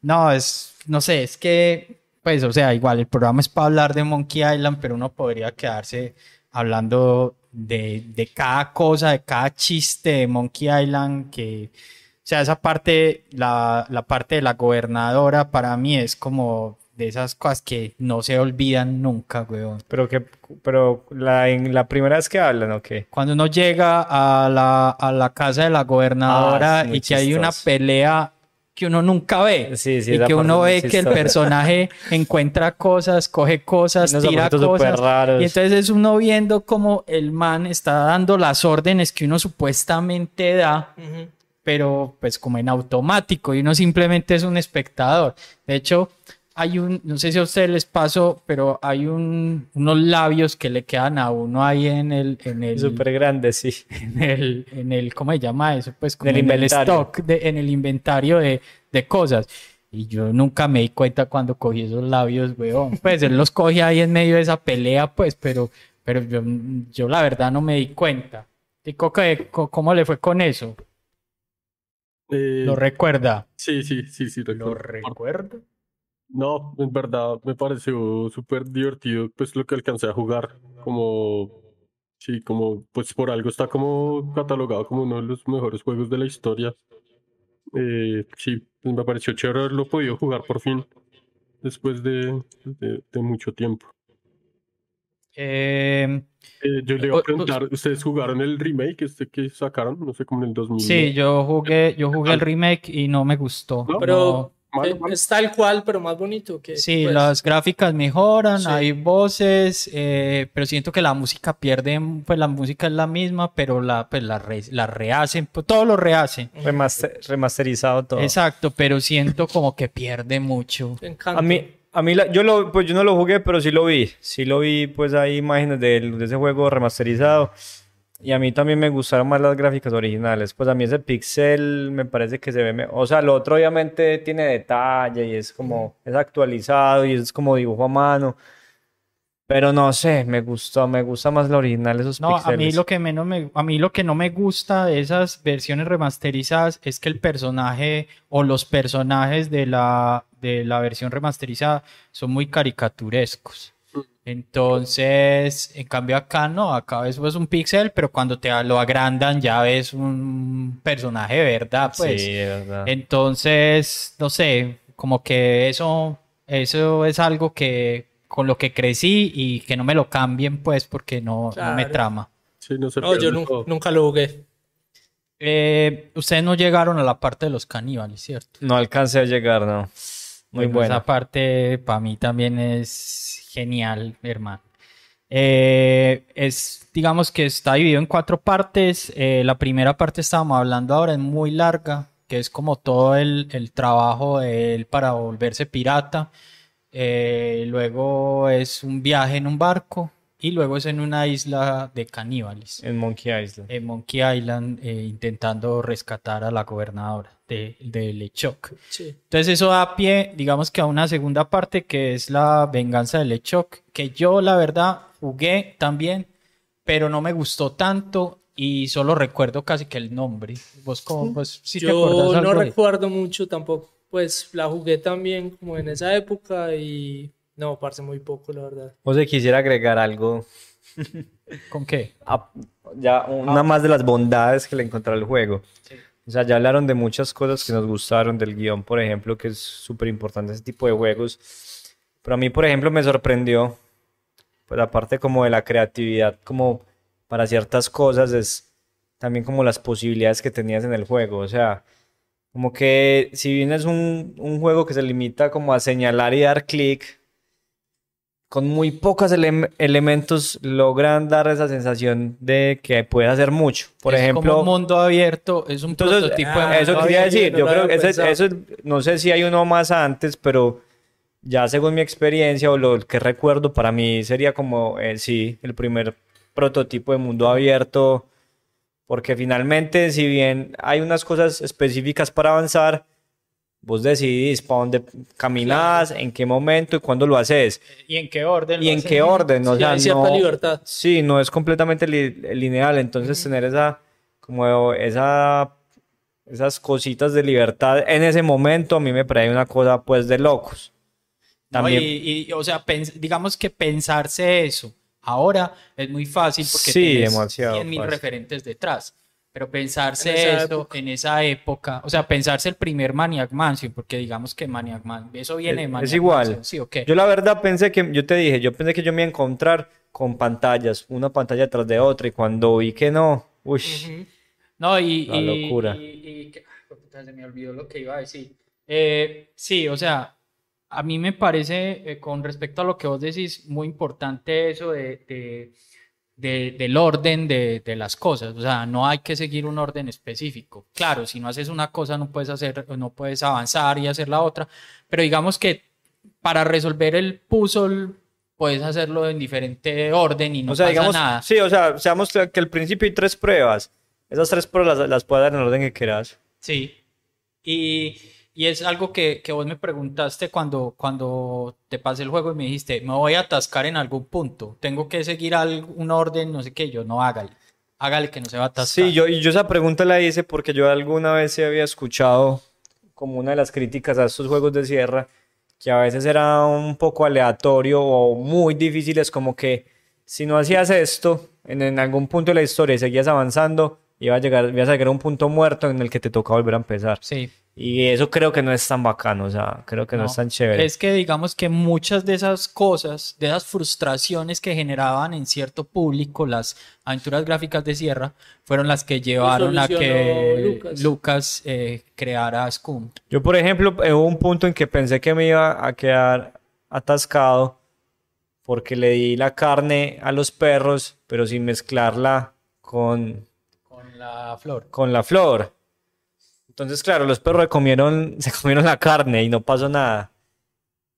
No, es, no sé, es que, pues, o sea, igual el programa es para hablar de Monkey Island, pero uno podría quedarse hablando de, de cada cosa, de cada chiste de Monkey Island, que, sea, esa parte, la, la parte de la gobernadora para mí es como de esas cosas que no se olvidan nunca, weón. Pero que, pero la, en la primera vez que hablan, ¿o qué? Cuando uno llega a la, a la casa de la gobernadora Ah, y que hay una chistoso. pelea que uno nunca ve. Sí, sí, y que uno ve que el personaje [LAUGHS] encuentra cosas, coge cosas, tira cosas. raros. Y entonces es uno viendo como el man está dando las órdenes que uno supuestamente da, Ujú. Pero pues como en automático y uno simplemente es un espectador. De hecho, hay un, no sé si a ustedes les pasó, pero hay un, unos labios que le quedan a uno ahí en el, en el, Súper grande, sí. en el, en el, ¿cómo se llama eso? Pues como En el en el stock, de- en el inventario de, de cosas. Y yo nunca me di cuenta cuando cogí esos labios, weón. Pues él los cogía ahí en medio de esa pelea, pues, pero, pero yo, yo la verdad no me di cuenta. ¿Y cómo le fue con eso? Eh, ¿Lo recuerda? sí, sí, sí, sí. ¿Lo recuerda? No, en verdad me pareció súper divertido, pues lo que alcancé a jugar, como, sí, como, pues por algo está como catalogado como uno de los mejores juegos de la historia. Eh, sí, pues, me pareció chévere haberlo podido jugar por fin, después de, de, de mucho tiempo. Eh, Eh, yo le iba a preguntar, ¿ustedes jugaron el remake este que sacaron? No sé, como en el 2000. sí, yo jugué, yo jugué el remake y no me gustó. ¿No? Pero Malo, eh, malo. es tal cual, pero más bonito que Sí, pues, las gráficas mejoran, Sí. hay voces, eh, pero siento que la música pierde, pues la música es la misma, pero la, pues, la, re- la rehacen, pues, todo lo rehacen. Remaster- remasterizado todo. Exacto, pero siento como que pierde mucho. A mí, a mí la- yo, lo, pues yo no lo jugué, pero sí lo vi. Sí lo vi, pues hay imágenes de, de ese juego remasterizado. Y a mí también me gustaron más las gráficas originales. Pues a mí ese pixel me parece que se ve... me- O sea, lo otro obviamente tiene detalle y es como... Es actualizado y es como dibujo a mano. Pero no sé, me gustó, me gusta más la original, esos No, a mí pixeles. lo que menos me, a mí lo que no me gusta de esas versiones remasterizadas es que el personaje o los personajes de la, de la versión remasterizada son muy caricaturescos. Entonces, en cambio acá no, acá ves pues, un pixel, pero cuando te lo agrandan ya ves un personaje de verdad, pues. Sí, de verdad. Entonces, no sé, como que eso, eso es algo que con lo que crecí y que no me lo cambien, pues, porque no, no me trama. Sí, no se No, yo nunca lo jugué. Eh, ustedes no llegaron a la parte de los caníbales, ¿cierto? No alcancé a llegar, no. Muy Bueno, buena. Esa parte para mí también es genial, hermano. Eh, es, digamos que está dividido en cuatro partes. Eh, la primera parte estábamos hablando ahora, es muy larga, que es como todo el, el trabajo de él para volverse pirata. Eh, luego es un viaje en un barco y luego es en una isla de caníbales En Monkey Island. en Monkey Island eh, intentando rescatar a la gobernadora de, de Lechok. Sí. Entonces eso da pie, digamos que a una segunda parte que es la venganza de Lechok, que yo la verdad jugué también, pero no me gustó tanto y solo recuerdo casi que el nombre. ¿Vos cómo? Vos sí te acordás Yo no recuerdo mucho tampoco. Pues la jugué también como en esa época y no, parece muy poco, la verdad. José, quisiera agregar algo. ¿Con qué? Ah, ya una más de las bondades que le encontré al juego. O sea, ya hablaron de muchas cosas que nos gustaron del guion, por ejemplo, que es súper importante ese tipo de juegos. Pero a mí, por ejemplo, me sorprendió, pues aparte como de la creatividad, como para ciertas cosas, es también como las posibilidades que tenías en el juego. O sea, como que si bien es un, un juego que se limita como a señalar y dar clic, con muy pocos ele- elementos logran dar esa sensación de que puedes hacer mucho. Por Es ejemplo, como un mundo abierto, es un entonces, prototipo de ah, mundo eso quería abierto. decir. no Yo creo que ese- eso, no sé si hay uno más antes, pero ya según mi experiencia o lo que recuerdo, para mí sería como, eh, sí, el primer prototipo de mundo abierto. Porque finalmente, si bien hay unas cosas específicas para avanzar, vos decidís para dónde caminas, en qué momento y cuándo lo haces. ¿Y en qué orden? Y en qué orden, o Sí, sea, hay cierta no, libertad. Sí, no es completamente li- lineal, entonces tener esa, como esa, esas cositas de libertad en ese momento a mí me parece una cosa pues de locos. No, También, y, y, o sea, digamos que pensarse eso ahora es muy fácil porque Sí, tienes demasiado 100.000 fácil. referentes detrás. Pero pensarse En eso época. en esa época, o sea, pensarse el primer Maniac Mansion, porque digamos que Maniac Mansion, eso viene de Es- es Maniac igual. Mansion, sí, ok. yo la verdad pensé que, yo te dije, yo pensé que yo me iba a encontrar con pantallas, una pantalla tras de otra, y cuando vi que no, uy, Ujú. No, y, La y- locura. y- y que- ay, se me olvidó lo que iba a decir. Eh, sí, o sea, a mí me parece, eh, con respecto a lo que vos decís, muy importante eso de, de- de- del orden de, de las cosas. O sea, no hay que seguir un orden específico. Claro, si no haces una cosa, no puedes hacer, no puedes avanzar y hacer la otra. Pero digamos que para resolver el puzzle, puedes hacerlo en diferente orden y no o sea, pasa digamos, nada. sí, o sea, seamos que al principio hay tres pruebas, esas tres pruebas las, las puedes dar en el orden que quieras. Sí. Y, y es algo que, que vos me preguntaste cuando, cuando te pasé el juego y me dijiste, me voy a atascar en algún punto, tengo que seguir algún orden, no sé qué, yo no hágale, hágale que no se va a atascar. Sí, yo, yo esa pregunta la hice porque yo alguna vez había escuchado como una de las críticas a estos juegos de sierra, que a veces era un poco aleatorio o muy difíciles, como que si no hacías esto en, en algún punto de la historia y seguías avanzando, iba a llegar, ibas a llegar a un punto muerto en el que te toca volver a empezar. Sí. Y eso creo que no es tan bacano, o sea, creo que no, No, es tan chévere. Es que digamos que muchas de esas cosas, de esas frustraciones que generaban en cierto público las aventuras gráficas de Sierra, fueron las que llevaron a que Lucas. Lucas eh, creara Scum. Yo, por ejemplo, eh, hubo un punto en que pensé que me iba a quedar atascado porque le di la carne a los perros, pero sin mezclarla con, Con la flor. con la flor. Entonces, claro, los perros se comieron, [LAUGHS] se comieron la carne y no pasó nada.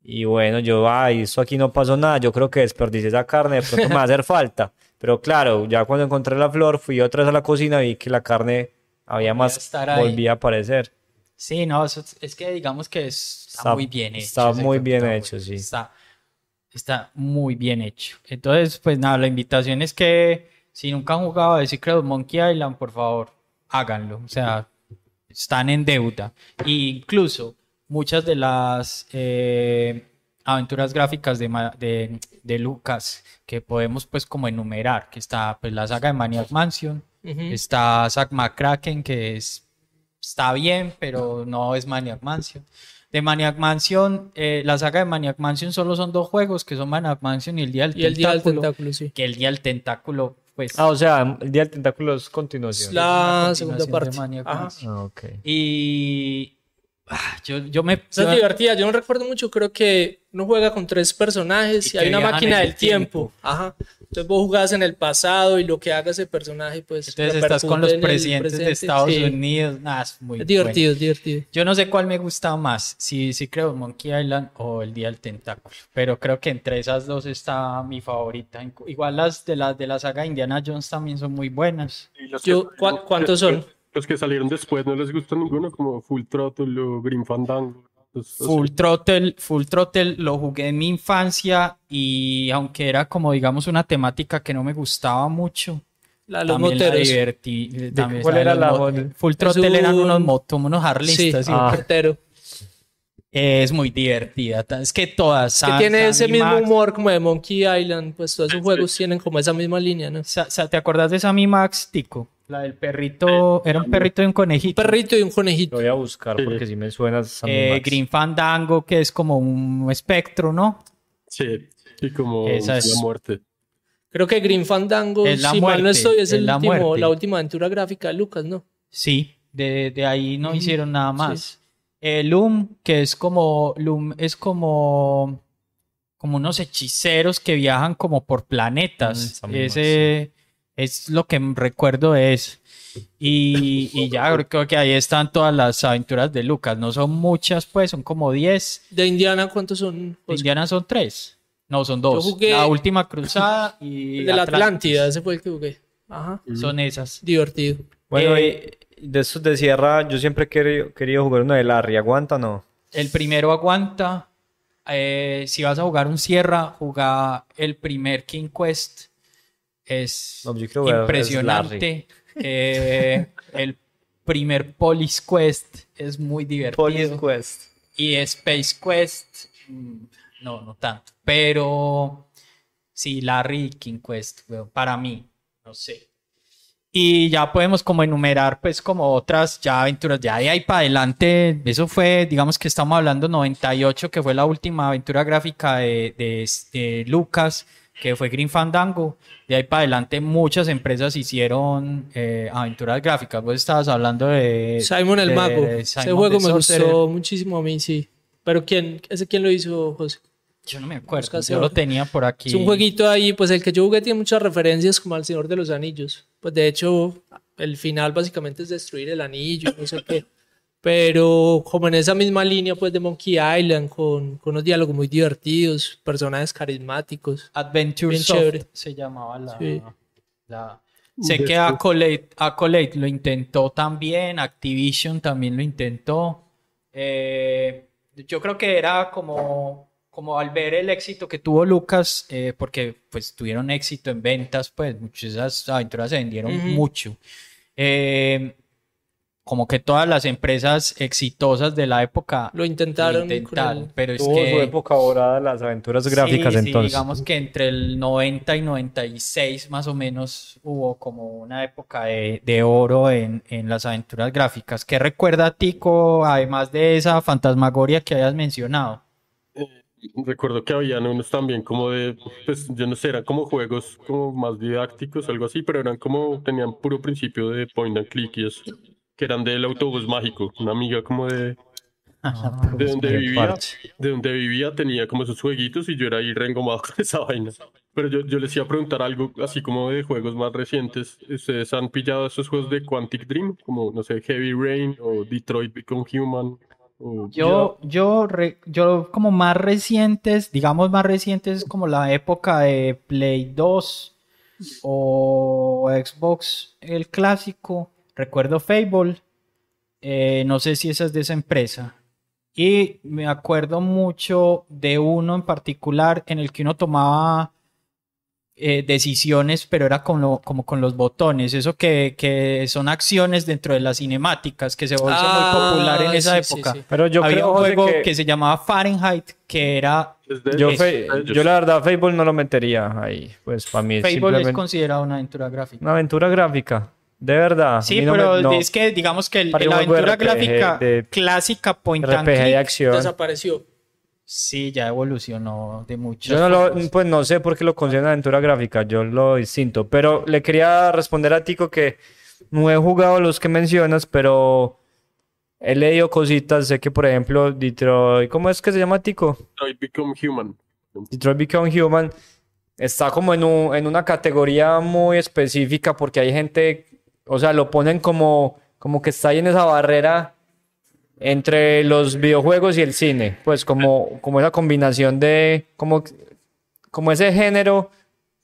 Y bueno, yo, ay, eso aquí no pasó nada, yo creo que desperdicié esa carne, de pronto me va a hacer [LAUGHS] falta. Pero claro, ya cuando encontré la flor, fui otra vez a la cocina y vi que la carne había a más, volvía a aparecer. Sí, no, eso es, que digamos que es- está, Está- muy bien hecho. está muy bien hecho, sí. Está, está muy bien hecho. Entonces, pues nada, la invitación es que si nunca han jugado The Secret of Monkey Island, por favor, háganlo. O sea, están en deuda. E incluso muchas de las eh, aventuras gráficas de, de, de Lucas que podemos pues como enumerar, que está pues la saga de Maniac Mansion. Está Zack McCracken, que es, está bien, pero no es Maniac Mansion. De Maniac Mansion, eh, la saga de Maniac Mansion solo son dos juegos, que son Maniac Mansion y el Día del Y el día del tentáculo, sí. Que el Día del Tentáculo, pues... Ah, o sea, el día del tentáculo es continuación. La segunda continuación de parte. Maniac. Ah, ok. Y... ah, yo, yo me... Esa es divertida, yo no recuerdo mucho, creo que uno juega con tres personajes Y y, hay una máquina del tiempo. Ajá. Entonces vos jugás en el pasado y lo que haga ese personaje, pues. Entonces estás con los presidentes de. Estados Sí. Unidos. Nah, es muy Es bueno. divertido, es divertido. Yo no sé cuál me gusta más, si, si creo Monkey Island o el Día del Tentáculo, pero creo que entre esas dos está mi favorita. Igual las de las de la saga Indiana Jones también son muy buenas. Y los que Yo, ¿cu- salieron- ¿Cuántos son? Los que salieron después no les gusta ninguno, como Full Throttle o Green Fandango. Los- Full Throttle, Full Throttle lo jugué en mi infancia y aunque era como digamos una temática que no me gustaba mucho, La de los también la moteros. divertí. eh, también cuál era la Full Throttle un- eran unos motos, unos harlistas. sí. Ah. motero. Es muy divertida. Es que todas. Que tiene ese mismo Max, humor como de Monkey Island, pues todos esos juegos tienen como esa misma línea, ¿no? ¿Te acuerdas de Sammy Max, Tico? La del perrito, era un perrito y un Un conejito. perrito y un Lo conejito. voy a buscar Sí. porque si me suena Sammy Eh, Max. Green Fandango, que es como un espectro, ¿no? Sí, y como Esa la muerte. Creo que Green Fandango, Es la si mal no estoy, es, es el la último, muerte. la última aventura gráfica de Lucas, ¿no? Sí, de, de ahí no hicieron nada sí. más. El Loom, que es como, Loom es como, como unos hechiceros que viajan como por Mm, planetas. mal, Ese es lo que recuerdo de eso. Y, y ya [LAUGHS] creo que ahí están todas las aventuras de Lucas. No son muchas, pues, son como 10. De Indiana, ¿cuántos son? De? Indiana son 3. No, son dos. jugué- La última cruzada y El de la. Atlántida, ese fue el que jugué. Ajá. Son esas. Divertido. Bueno, Eh, y de esos de Sierra, yo siempre he querido, querido jugar uno de Larry. ¿Aguanta o no? El primero aguanta. Eh, si vas a jugar un Sierra, juega el primer King Quest. Es No, impresionante. Eh, el primer Police Quest es muy divertido. Quest. Y Space Quest, mm, no, no tanto. Pero sí, Larry y King Quest, para mí, no sé. Y ya podemos como enumerar pues como otras ya aventuras, ya de ahí para adelante, eso fue, digamos que estamos hablando 98, que fue la última aventura gráfica de, de- de Lucas, que fue Green Fandango. De ahí para adelante muchas empresas hicieron eh, aventuras gráficas. Vos estabas hablando de... Simon el de Mago. Ese juego me gustó muchísimo a mí, sí. Pero ¿quién? ¿Ese quién lo hizo, José? Yo no me acuerdo, Busca yo lo tenía por aquí. Es un jueguito ahí, pues el que yo jugué tiene muchas referencias como al Señor de los Anillos. Pues de hecho, el final básicamente es destruir el anillo no sé qué. Pero como en esa misma línea, pues de Monkey Island, con, con unos diálogos muy divertidos, personajes carismáticos. Adventure Bien Soft chévere. se llamaba la... Sí. la- Sé que. Accolade, Accolade lo intentó también, Activision también lo intentó. Eh, yo creo que era como, como al ver el éxito que tuvo Lucas, eh, porque pues tuvieron éxito en ventas, pues muchas de esas aventuras se vendieron Ujú. mucho. Eh, como que todas las empresas exitosas de la época Lo intentaron. pero es Tuvo que... su época dorada las aventuras gráficas Sí, sí, entonces. digamos que entre el 90 y 96 más o menos hubo como una época de, de oro en, en las aventuras gráficas. ¿Qué recuerda Tico, además de esa fantasmagoria que hayas mencionado? Recuerdo que habían unos también como de, pues yo no sé, eran como juegos como más didácticos, algo así, pero eran como, tenían puro principio de point and click y eso, que eran del autobús mágico. Una amiga como de, de donde vivía, parche. de donde vivía tenía como esos jueguitos y yo era ahí reengomado [LAUGHS] con esa vaina. Pero yo, yo les iba a preguntar algo así como de juegos más recientes. ¿Ustedes han pillado esos juegos de Quantic Dream? Como, no sé, Heavy Rain o Detroit Become Human. o Yo, yo, re- yo como más recientes, digamos más recientes, como la época de Play 2 o Xbox, el clásico. Recuerdo Fable, eh, no sé si esa es de esa empresa. Y me acuerdo mucho de uno en particular en el que uno tomaba eh, decisiones, pero era como, como con los botones. Eso que, que son acciones dentro de las cinemáticas, que se volvió Ah, muy popular en esa sí, sí, época. sí. Pero yo Había creo un juego que, que... se llamaba Fahrenheit, que era Es yo, es- fe- yo la verdad Fable no lo metería ahí. Pues para mí es Fable es simplemente considerado una aventura gráfica. una aventura gráfica. De verdad. Sí, no pero me- no. es que digamos que el- la de aventura RPG gráfica de- clásica point and RPG de click, acción. Desapareció. sí, ya evolucionó de muchas Yo no lo, pues no sé por qué lo considero aventura gráfica, yo lo distinto. Pero le quería responder a Tico que no he jugado los que mencionas, pero he leído cositas. Sé que, por ejemplo, Detroit, ¿cómo es que se llama Tico? Detroit Become Human. Detroit Become Human está como en, un- en una categoría muy específica porque hay gente, o sea, lo ponen como, como que está ahí en esa barrera entre los videojuegos y el cine, pues como, como esa combinación de, como, como ese género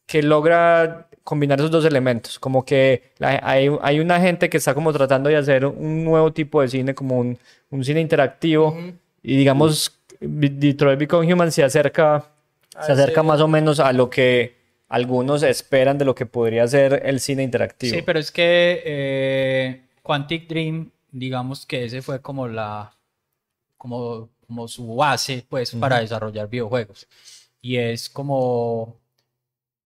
que logra combinar esos dos elementos, como que la- hay, hay una gente que está como tratando de hacer un nuevo tipo de cine, como un, un cine interactivo, Ujú. y digamos, Detroit Become Human se acerca, se acerca ese- más o menos a lo que algunos esperan de lo que podría ser el cine interactivo. Sí, pero es que eh, Quantic Dream, digamos que ese fue como la, como, como su base, pues, para desarrollar videojuegos. Y es como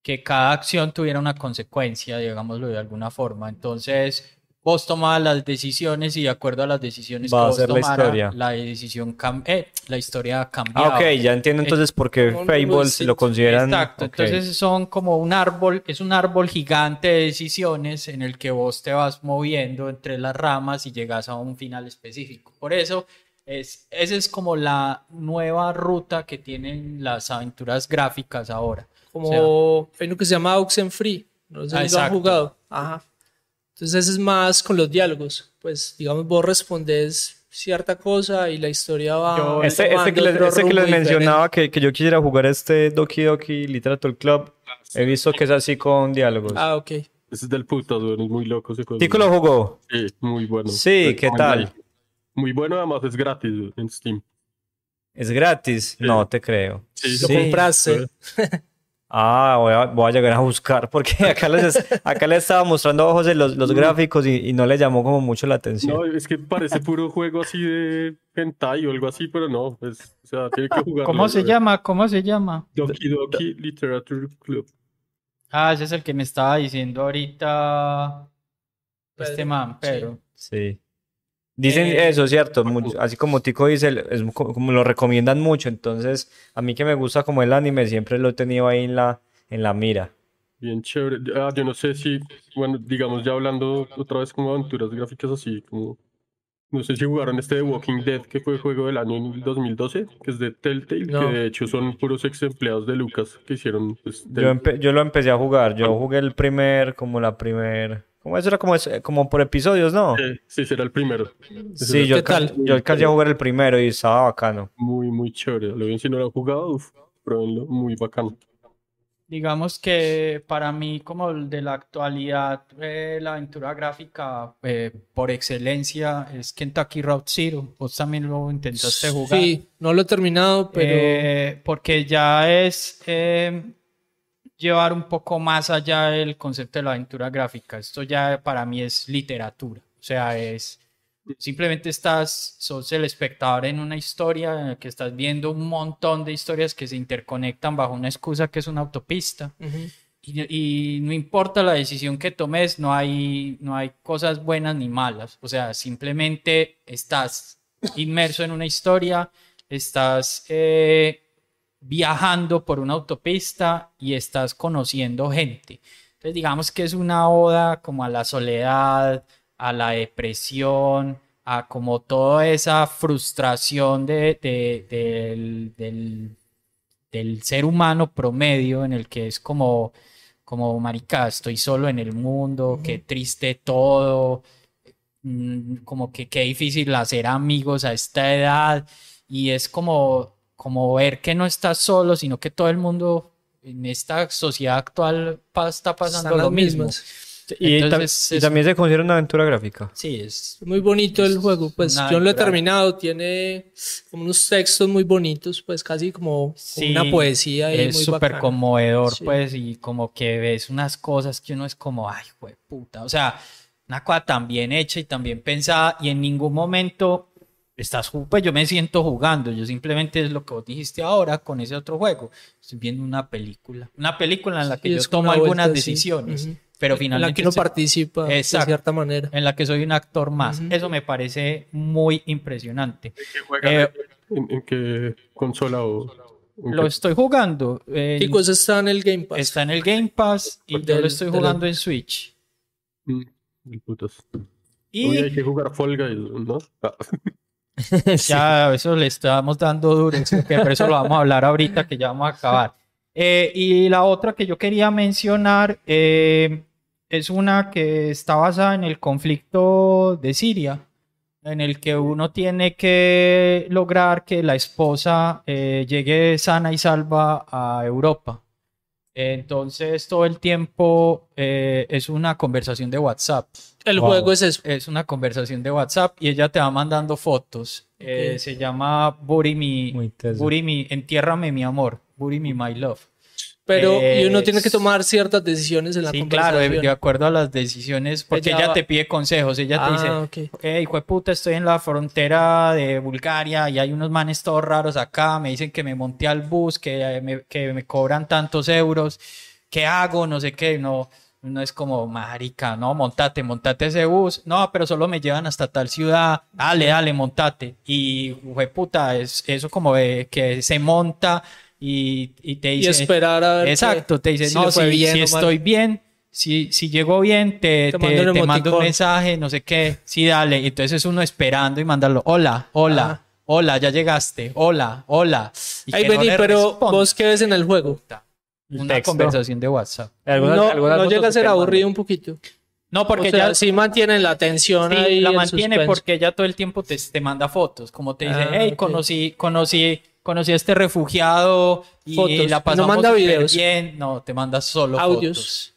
que cada acción tuviera una consecuencia, digámoslo de alguna forma. Entonces, vos tomabas las decisiones y de acuerdo a las decisiones Va que a vos ser la tomara, historia. la decisión cam- eh, la historia cambiaba. Ah, ok, ya entiendo entonces por qué Fable se lo consideran. Exacto, ok. entonces son como un árbol, es un árbol gigante de decisiones en el que vos te vas moviendo entre las ramas y llegas a un final específico. Por eso, es, esa es como la nueva ruta que tienen las aventuras gráficas ahora. Como O hay uno que se llama Oxenfree. No sé si lo han jugado. Ajá. Entonces ese es más con los diálogos. Pues digamos, vos respondes cierta cosa y la historia va. Yo- Este, este que tomando les, este que les mencionaba que, que yo quisiera jugar este Doki Doki Literature Club, he visto que es así con diálogos. Ah, ok. Ese es del putas, weón, es muy loco ese juego. ¿Tico lo jugó? Sí, muy bueno. Sí, ¿qué tal? Muy bueno, además es gratis en Steam. ¿Es gratis? No te creo. Sí, Lo Sí. Ah, voy a, voy a llegar a buscar [LAUGHS] porque acá les, acá le estaba mostrando a José los, los gráficos y, y no le llamó como mucho la atención. No, es que parece puro juego así de hentai o algo así, pero no, pues, o sea, tiene que jugar. ¿Cómo se llama? ¿Cómo se llama? Doki Doki Literature Club. Ah, ese es el que me estaba diciendo ahorita este man, sí. pero Sí. Dicen Eh, eso, ¿cierto? Mu- Así como Tico dice, es co- como lo recomiendan mucho. Entonces, a mí que me gusta como el anime, siempre lo he tenido ahí en la, en la mira. Bien chévere. Ah, yo no sé si, bueno, digamos ya hablando otra vez como aventuras gráficas así, como, no sé si jugaron este de Walking Dead, que fue el juego del año en el 2012, que es de Telltale, No. que de hecho son puros ex empleados de Lucas que hicieron, pues, Yo, yo lo empecé a jugar. Yo jugué el primer, como la primer. ¿Cómo eso era como, es- como por episodios, no? Eh, sí, será el primero. Ese Sí, yo, ¿Qué alca- tal? yo alcancé a jugar el primero y estaba bacano. Muy, muy chévere. Lo bien si no lo han jugado, uf, pruébenlo, muy bacano. digamos que para mí como el de la actualidad, eh, la aventura gráfica eh, por excelencia es Kentucky Route Zero. Vos también lo intentaste jugar. Sí, no lo he terminado, pero Eh, porque ya es eh, llevar un poco más allá del concepto de la aventura gráfica. Esto ya para mí es literatura. O sea, es simplemente estás, sos el espectador en una historia en la que estás viendo un montón de historias que se interconectan bajo una excusa que es una autopista. Ujú. Y, y no importa la decisión que tomes, no hay, no hay cosas buenas ni malas. O sea, simplemente estás inmerso en una historia, estás eh, viajando por una autopista y estás conociendo gente. Entonces, digamos que es una oda como a la soledad, a la depresión, a como toda esa frustración de, de- del, del- del ser humano promedio en el que es como, como marica, estoy solo en el mundo, qué triste todo, mm, como que qué difícil hacer amigos a esta edad y es como, como ver que no estás solo, sino que todo el mundo en esta sociedad actual pa- está pasando Están lo mismo. Y, Entonces, y es- también se considera una aventura gráfica. Sí, es Muy bonito el Es juego, pues yo lo he terminado, tiene como unos textos muy bonitos, pues casi como Sí, una poesía ahí es súper conmovedor, Sí. pues, y como que ves unas cosas que uno es como, ay, güey, puta. O sea, una cosa tan bien hecha y tan bien pensada, y en ningún momento estás, pues yo me siento jugando, yo simplemente es lo que vos dijiste ahora con ese otro juego. Estoy viendo una película, una película en la que Sí, yo tomo una algunas vuelta decisiones, pero En la finalmente que uno estoy- participa de Exacto. cierta manera. en la que soy un actor más. Eso me parece muy impresionante. ¿Qué? Eh, ¿En, en qué consola o lo qué- estoy jugando. en- Chicos, pues está en el Game Pass. Está en el Game Pass y yo lo estoy de jugando en Switch. Mm. Y Oye, hay que jugar Fall Guys, ¿no? [LAUGHS] [LAUGHS] Ya eso le estamos dando que por eso lo vamos a hablar ahorita que ya vamos a acabar. Eh, y la otra que yo quería mencionar eh, es una que está basada en el conflicto de Siria, en el que uno tiene que lograr que la esposa eh, llegue sana y salva a Europa. Entonces todo el tiempo eh, es una conversación de WhatsApp. el Wow. juego es eso. Es una conversación de WhatsApp y ella te va mandando fotos. Eh, se llama. Bury Me, Entiérrame mi amor, Bury Me My Love. Pero y uno tiene que tomar ciertas decisiones en la Sí, claro, de, conversación. de acuerdo a las decisiones, porque Ella ella, te pide consejos, ella te dice, ah, ok. hijo de puta, estoy en la frontera de Bulgaria y hay unos manes todos raros acá, me dicen que me monté al bus, que eh, me, que me cobran tantos euros, ¿qué hago? No sé qué, no, uno es como, marica, no, montate, montate ese bus. No, pero solo me llevan hasta tal ciudad. Dale, dale, montate. Y, güey, puta, es eso como de que se monta y, y te Y dice... esperar a ver. Exacto, te dice, si no, si, bien si o mal". estoy bien, si, si llego bien, te, Te te, mando un te mando un mensaje, no sé qué. Sí, dale. Y Entonces uno esperando y mandarlo, hola, hola, Ajá. hola, ya llegaste, hola, hola. Y Ay, no vení, le pero responda. vos qué ves en el juego. Una texto. conversación de WhatsApp. Algunas- no algunas no llega a ser aburrido un poquito. No, porque o sea, ya sí mantienen la atención sí, ahí. la mantiene suspenso. porque ella todo el tiempo te, te manda fotos, como te dice, Ah, hey, ok. conocí, conocí, conocí a este refugiado y Fotos. la No pasamos manda videos. bien. No, te manda solo Audios. fotos.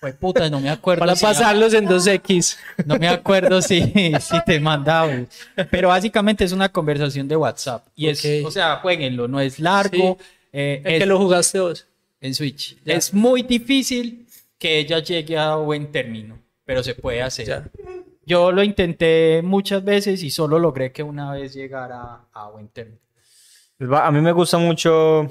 Pues puta, no me acuerdo. Para si- pasarlos en 2X. No me acuerdo si, si te manda audio. Pero básicamente es una conversación de WhatsApp. Y es, o sea, jueguenlo, no es largo. eh, Es es que lo jugaste vos. en Switch. Ya. Es muy difícil que ella llegue a buen término, pero se puede hacer. Ya. Yo lo intenté muchas veces y solo logré que una vez llegara a buen término. Pues A mí me gusta mucho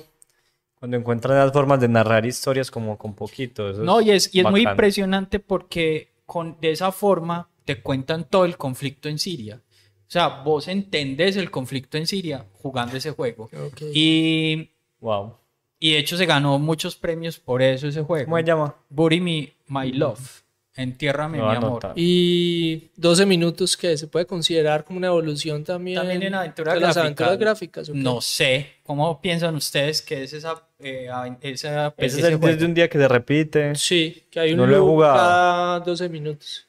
cuando encuentran las formas de narrar historias como con poquito. eso No, y es, y es muy impresionante porque con, de esa forma te cuentan todo el conflicto en Siria. O sea, vos entendés el conflicto en Siria jugando ese juego. Y, Wow. y de hecho se ganó muchos premios por eso ese juego. ¿Cómo se llama? Bury Me, My Love. Entiérrame mi voy a amor. Y 12 minutos que se puede considerar como una evolución también. También en aventura de las gráfica. aventuras gráficas. No sé, ¿cómo piensan ustedes que es esa, eh, esa, Ese es el juego? desde un día que se repite. Sí, que hay un No he loop cada 12 minutos.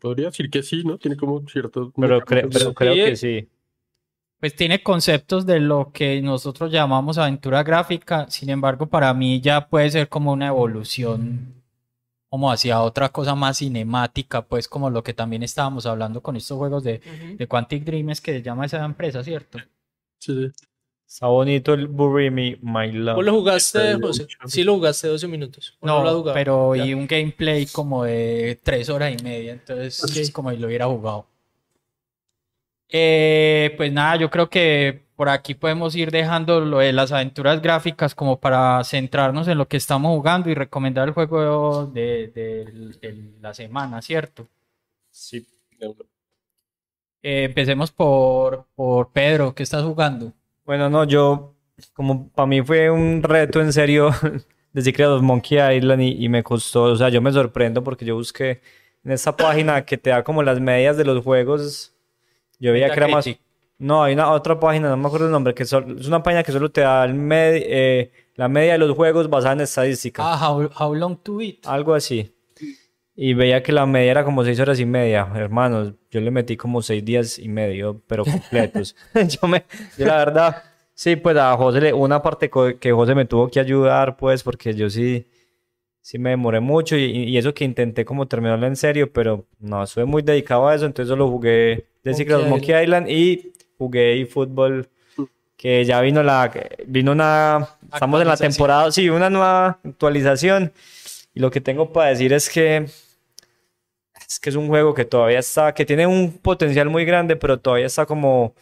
Podría decir que sí, ¿no? Tiene como ciertos... Pero, cre- pero Sí. creo que sí. Pues tiene conceptos de lo que nosotros llamamos aventura gráfica, sin embargo, para mí ya puede ser como una evolución como hacia otra cosa más cinemática, pues como lo que también estábamos hablando con estos juegos de, de Quantic Dream, es que se llama esa empresa, ¿cierto? Sí, sí. Está bonito el Bury Me, My Love. ¿Vos lo jugaste, José? Sí, lo jugaste 12 minutos. ¿o No, lo pero Ya. y un gameplay como de tres horas y media, entonces es como si lo hubiera jugado. Eh, pues nada, yo creo que por aquí podemos ir dejando lo de las aventuras gráficas como para centrarnos en lo que estamos jugando y recomendar el juego de, de- de la semana, ¿cierto? Sí. Eh, empecemos por, por Pedro, ¿qué estás jugando? Bueno, no, yo, como para mí fue un reto en serio de Secret of Monkey Island y, y me costó, o sea, yo me sorprendo porque yo busqué en esta página que te da como las medias de los juegos, yo veía que era más... No, hay una otra página, no me acuerdo el nombre, que sol- es una página que solo te da el med- eh, la media de los juegos basada en estadística. Ah, how, How Long to Beat. Algo así. Y veía que la media era como seis horas y media. Hermanos, yo le metí como seis días y medio, pero completos. [LAUGHS] [LAUGHS] yo me, yo la verdad, sí, pues a José, le- una parte que José me tuvo que ayudar, pues, porque yo sí, sí me demoré mucho y, y eso que intenté como terminarlo en serio, pero no, estuve muy dedicado a eso, entonces solo jugué The Secret of Monkey Island y jugué eFootball, que ya vino la, vino una, estamos en la temporada, sí, una nueva actualización. Y lo que tengo para decir es que es que es un juego que todavía está, que tiene un potencial muy grande, pero todavía está como,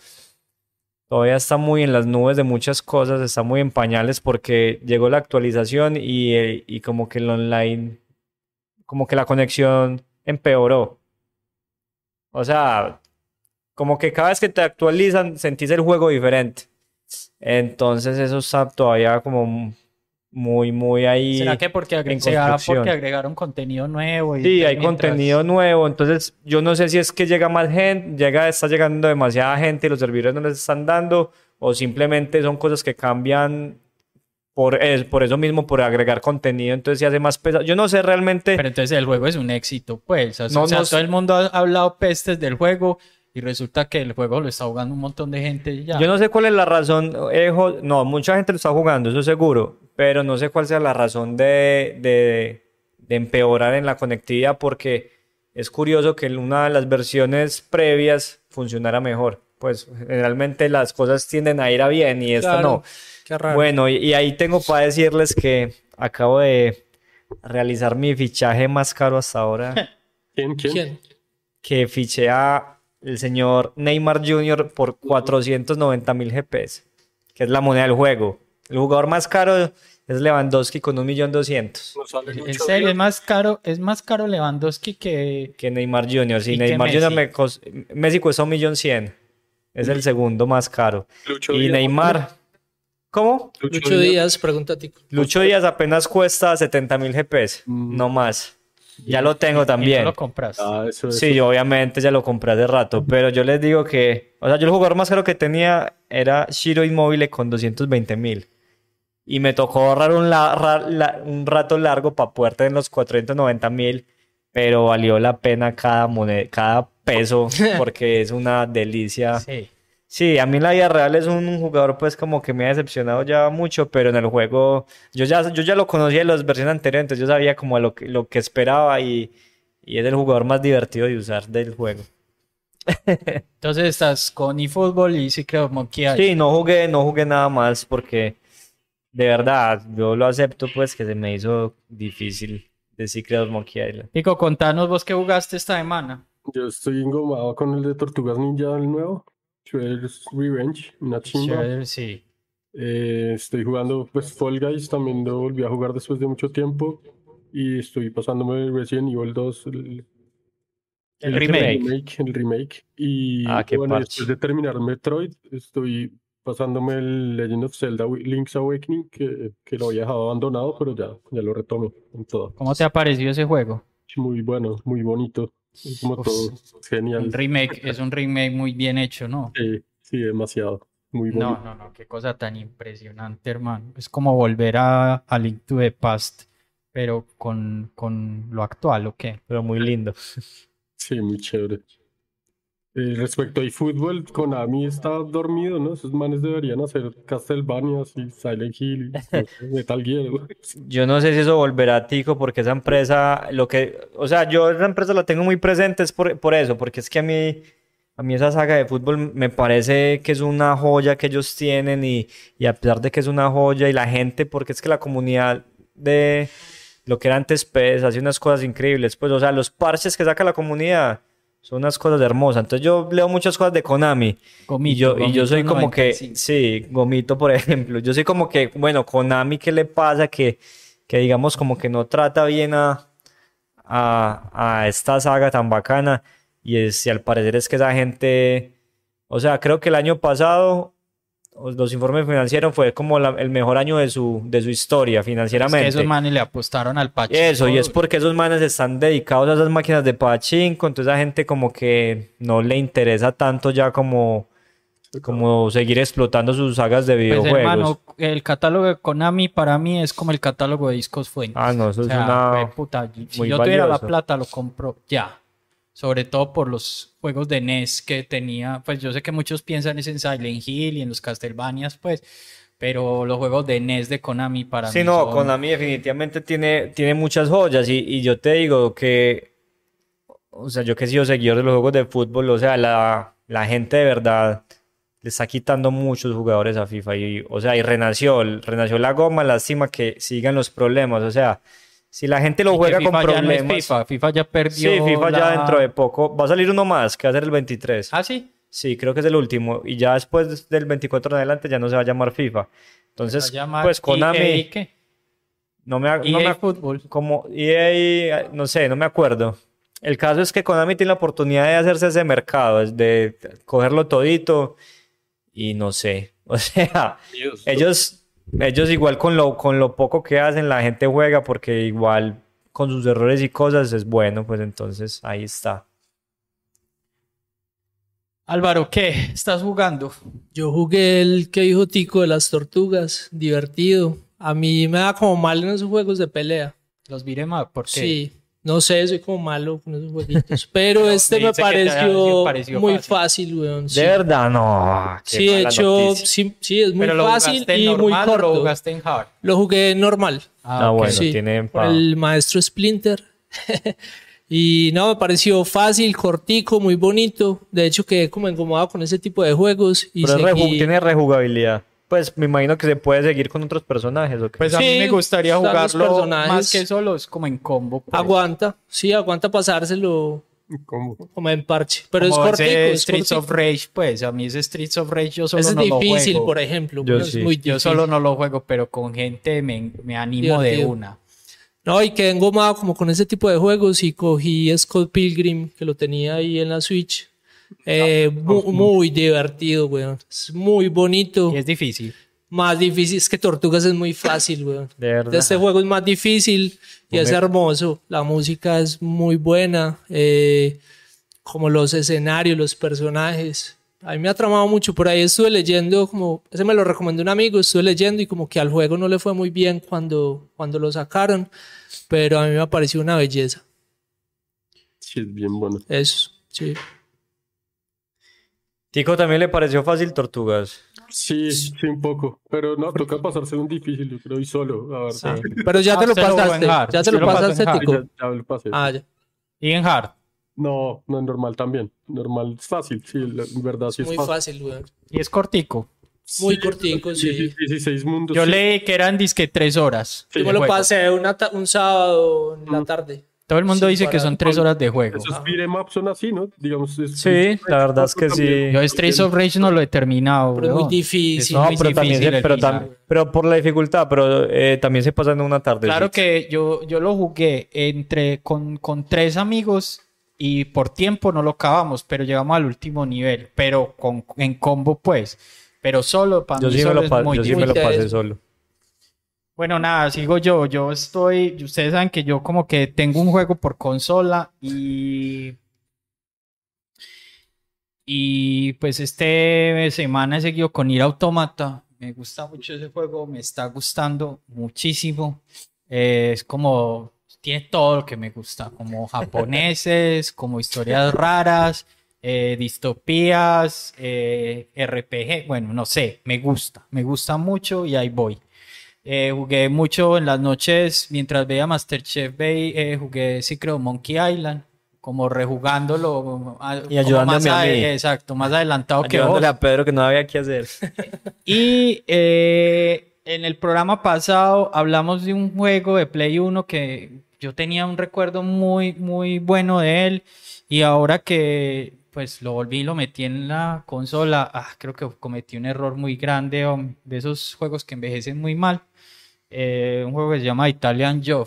todavía está muy en las nubes de muchas cosas, está muy en pañales porque llegó la actualización y, y como que el online, como que la conexión empeoró. O sea, como que cada vez que te actualizan sentís el juego diferente. Entonces eso está todavía como muy, muy ahí. ¿Será que porque, agre- será porque agregaron contenido nuevo? Y Sí, hay mientras- contenido nuevo, entonces yo no sé si es que llega más gente, llega, está llegando demasiada gente y los servidores no les están dando, o simplemente son cosas que cambian por, es- por eso mismo, por agregar contenido, entonces se hace más pesado. Yo no sé realmente, Pero entonces el juego es un éxito, pues. O sea, No, o sea, no todo el mundo ha hablado pestes del juego y resulta que el juego lo está jugando un montón de gente y ya. yo no sé cuál es la razón, eh, Jo- no, mucha gente lo está jugando, eso seguro, pero no sé cuál sea la razón de, de, de empeorar en la conectividad, porque es curioso que en una de las versiones previas funcionara mejor. Pues generalmente las cosas tienden a ir a bien y esta Claro, no. Qué raro. Bueno, y, y ahí tengo para decirles que acabo de realizar mi fichaje más caro hasta ahora, ¿Quién? [LAUGHS] ¿Quién? ¿Quién? que fiché a el señor Neymar Jr. por 490 mil GPS, que es la moneda del juego. El jugador más caro es Lewandowski con un millón doscientos. No sale En mucho serio, es más caro, es más caro Lewandowski que. Que Neymar Jr. Sí, ¿Y que Neymar Jr. Messi? me Messi cuesta un millón cien. Es el segundo más caro. Lucho Y Díaz, Neymar. ¿Cómo? Lucho Díaz, pregunta Tico. Lucho Díaz apenas cuesta 70 mil GPS. Mm. No más. Ya lo tengo y también. lo compras. Ah, eso. Sí, obviamente ya lo compré hace rato, pero yo les digo que, o sea, yo el jugador más caro que tenía era Shiro Immobile con 220 mil. Y me tocó ahorrar un, la- ra- la- un rato largo para poder tener los 490 mil, pero valió la pena cada moneda, cada peso, [LAUGHS] porque es una delicia. Sí. Sí, a mí en la vida real es un jugador pues como que me ha decepcionado ya mucho, pero en el juego yo ya, yo ya lo conocía de las versiones anteriores, entonces yo sabía como lo que, lo que esperaba y, y es el jugador más divertido de usar del juego. [LAUGHS] Entonces estás con eFootball y Secret of Monkey Island. Sí, no jugué, no jugué nada más porque de verdad yo lo acepto pues que se me hizo difícil de Secret of Monkey Island. Pico, contanos vos qué jugaste esta semana. Yo estoy engomado con el de Tortugas Ninja, el nuevo. Shredder's Revenge, una chimba. Shredder, sí. Eh, estoy jugando pues Fall Guys, también lo volví a jugar después de mucho tiempo. Y estoy pasándome Resident Evil 2, el, El remake. remake, el remake. Y Ah, qué bueno, después de terminar Metroid, estoy pasándome el Legend of Zelda Link's Awakening, que, que lo había dejado abandonado, pero ya, ya lo retomé en todo. ¿Cómo te ha parecido ese juego? Muy bueno, muy bonito. Es como Uf, todo genial. Un remake, es un remake muy bien hecho, ¿no? Sí, sí, demasiado. Muy No, bonito. no, no, qué cosa tan impresionante, hermano. Es como volver a, a Link to the Past, pero con, con lo actual, ¿o qué? Pero muy lindo. Sí, muy chévere. Eh, respecto a eFootball, Konami está dormido, ¿no? Esos manes deberían hacer Castlevania y Silent Hill, sé, [LAUGHS] Metal Gear. Yo no sé si eso volverá a Tico porque esa empresa, lo que, o sea, yo esa empresa la tengo muy presente es por, por eso, porque es que a mí, a mí esa saga de fútbol me parece que es una joya que ellos tienen y, y a pesar de que es una joya y la gente, porque es que la comunidad de lo que era antes PES hace unas cosas increíbles, pues, o sea, los parches que saca la comunidad son unas cosas hermosas. Entonces yo leo muchas cosas de Konami. Y yo, y yo soy como que, sí, Gomito, por [LAUGHS] ejemplo, yo soy como que, bueno, Konami, ¿qué le pasa? Que, que digamos como que no trata bien a, a, a esta saga tan bacana. Y, es, y al parecer es que esa gente, o sea, creo que el año pasado, los informes financieros fue como la- el mejor año de su, de su historia Es financieramente. que esos manes le apostaron al Pachinko. Eso, y es porque esos manes están dedicados a esas máquinas de pachinko, entonces a gente como que no le interesa tanto ya como, como seguir explotando sus sagas de Pues, videojuegos. hermano, el catálogo de Konami para mí es como el catálogo de Discos Fuentes. Ah, no, eso O es sea, una... fue puta, si muy yo tuviera la plata lo compro ya. Sobre todo por los juegos de NES que tenía. Pues yo sé que muchos piensan es en Silent Hill y en los Castlevanias, pues. Pero los juegos de NES de Konami para Sí, mí no, son- Konami definitivamente tiene, tiene muchas joyas y, y yo te digo que, o sea, yo que he sido seguidor de los juegos de fútbol, o sea, la, la gente de verdad le está quitando muchos jugadores a FIFA y, o sea, y renació, renació la goma, lástima que sigan los problemas, o sea, si la gente lo y juega FIFA con ya no es FIFA, ya perdió. sí, FIFA ya dentro de poco, va a salir uno más, que va a ser el 23. Ah, sí. Sí, creo que es el último. Y ya después del 24 en adelante ya no se va a llamar FIFA. Entonces, pues Konami, EA, ¿qué? no me, no me EA ha- Fútbol. como EA, no sé, no me acuerdo. El caso es que Konami tiene la oportunidad de hacerse ese mercado, de cogerlo todito y no sé. [LAUGHS] O sea, Dios. ellos, ellos igual con lo, con lo poco que hacen, la gente juega porque igual con sus errores y cosas es bueno, pues entonces ahí está. Álvaro, ¿qué? ¿Estás jugando? Yo jugué el que dijo Tico de las tortugas, divertido. A mí me da como mal en esos juegos de pelea. Los viré más, ¿por qué? Sí, no sé, soy como malo con esos jueguitos. [LAUGHS] Pero este me pareció, pareció muy fácil. fácil, weón. Sí, De verdad, no. qué Sí, de hecho, sí, sí, es muy ¿Pero lo fácil y muy normal o lo corto. jugaste en hard? Lo jugué normal. Ah, ok. bueno, sí, tiene por el maestro Splinter. [LAUGHS] y no, me pareció fácil, cortico, muy bonito. De hecho, quedé como engomado con ese tipo de juegos. Y Pero reju- tiene rejugabilidad. Pues me imagino que se puede seguir con otros personajes, ¿o qué? Pues a mí Sí, me gustaría jugarlo más que solo, es como en combo. pues. Aguanta, sí, aguanta pasárselo ¿Cómo? como en parche. Pero Como es cortico, ese es Streets of cortico. Rage, pues a mí ese Streets of Rage yo solo Ese es no lo difícil, juego. por ejemplo. Yo es sí. muy Yo difícil. solo no lo juego, pero con gente me, me animo de Divertido. una. No, y quedé engomado como con ese tipo de juegos y cogí Scott Pilgrim, que lo tenía ahí en la Switch. Eh, mu- muy, divertido, weón. Es muy bonito. Y es difícil. Más difícil, es que Tortugas es muy fácil, weón. De verdad. Este juego es más difícil y es hermoso. La música es muy buena. eh, como los escenarios, los personajes. A mí me ha tramado mucho. Por ahí estuve leyendo, como, ese me lo recomendó un amigo, estuve leyendo y como que al juego no le fue muy bien cuando, cuando lo sacaron. Pero a mí me ha parecido una belleza. Sí, es bien bueno. Eso, sí. Tico también le pareció fácil Tortugas. Sí, sí, un poco. Pero no, toca pasárselo un difícil, yo creo, y solo. A ver, Ah, sí. [LAUGHS] pero ya Ah, te lo en pasaste. hard, Ya te lo pasaste. Tico. Ya, ya lo pasé. Ah, ya. Y en hard. No, no es normal también. Normal es fácil, sí, en verdad sí es Muy fácil. fácil, weón. Y es cortico. Muy cortico, sí. 16 mundos. Yo sí. leí que eran disque tres horas. Sí, Yo me lo juego. pasé una un sábado en la tarde. Todo el mundo Sí, dice que son tres horas de juego. Esos beat'em up son así, ¿no? Digamos. es- Sí, la verdad es que sí. Yo Streets of Rage no lo he terminado. Pero es muy difícil. No, muy pero también, difícil el pero, final. tam- pero por la dificultad, pero eh, también se pasa en una tarde. Claro que yo, yo lo jugué entre con, con tres amigos y por tiempo no lo acabamos, pero llegamos al último nivel, pero con, en combo pues, pero solo para Yo mí sí me lo, es muy yo sí difícil. me lo pasé solo. Bueno, nada, sigo yo, yo estoy, ustedes saben que yo como que tengo un juego por consola y y pues este semana he seguido con Ir Automata, me gusta mucho ese juego, me está gustando muchísimo, Eh, es como, tiene todo lo que me gusta, como japoneses, [LAUGHS] como historias raras, eh, distopías, eh, RPG, bueno, no sé, me gusta, me gusta mucho y ahí voy. Eh, jugué mucho en las noches mientras veía Masterchef Bay, eh, jugué sí creo Monkey Island, como rejugándolo a- Y ayudándome más a mí. ade- Exacto, más adelantado que vos. Ayudándole a Pedro que no había que hacer. [LAUGHS] Y eh, en el programa pasado hablamos de un juego de Play 1 que yo tenía un recuerdo muy, muy bueno de él. Y ahora que pues lo volví y lo metí en la consola, ah, creo que cometí un error muy grande hombre, de esos juegos que envejecen muy mal. Eh, un juego que se llama Italian Job.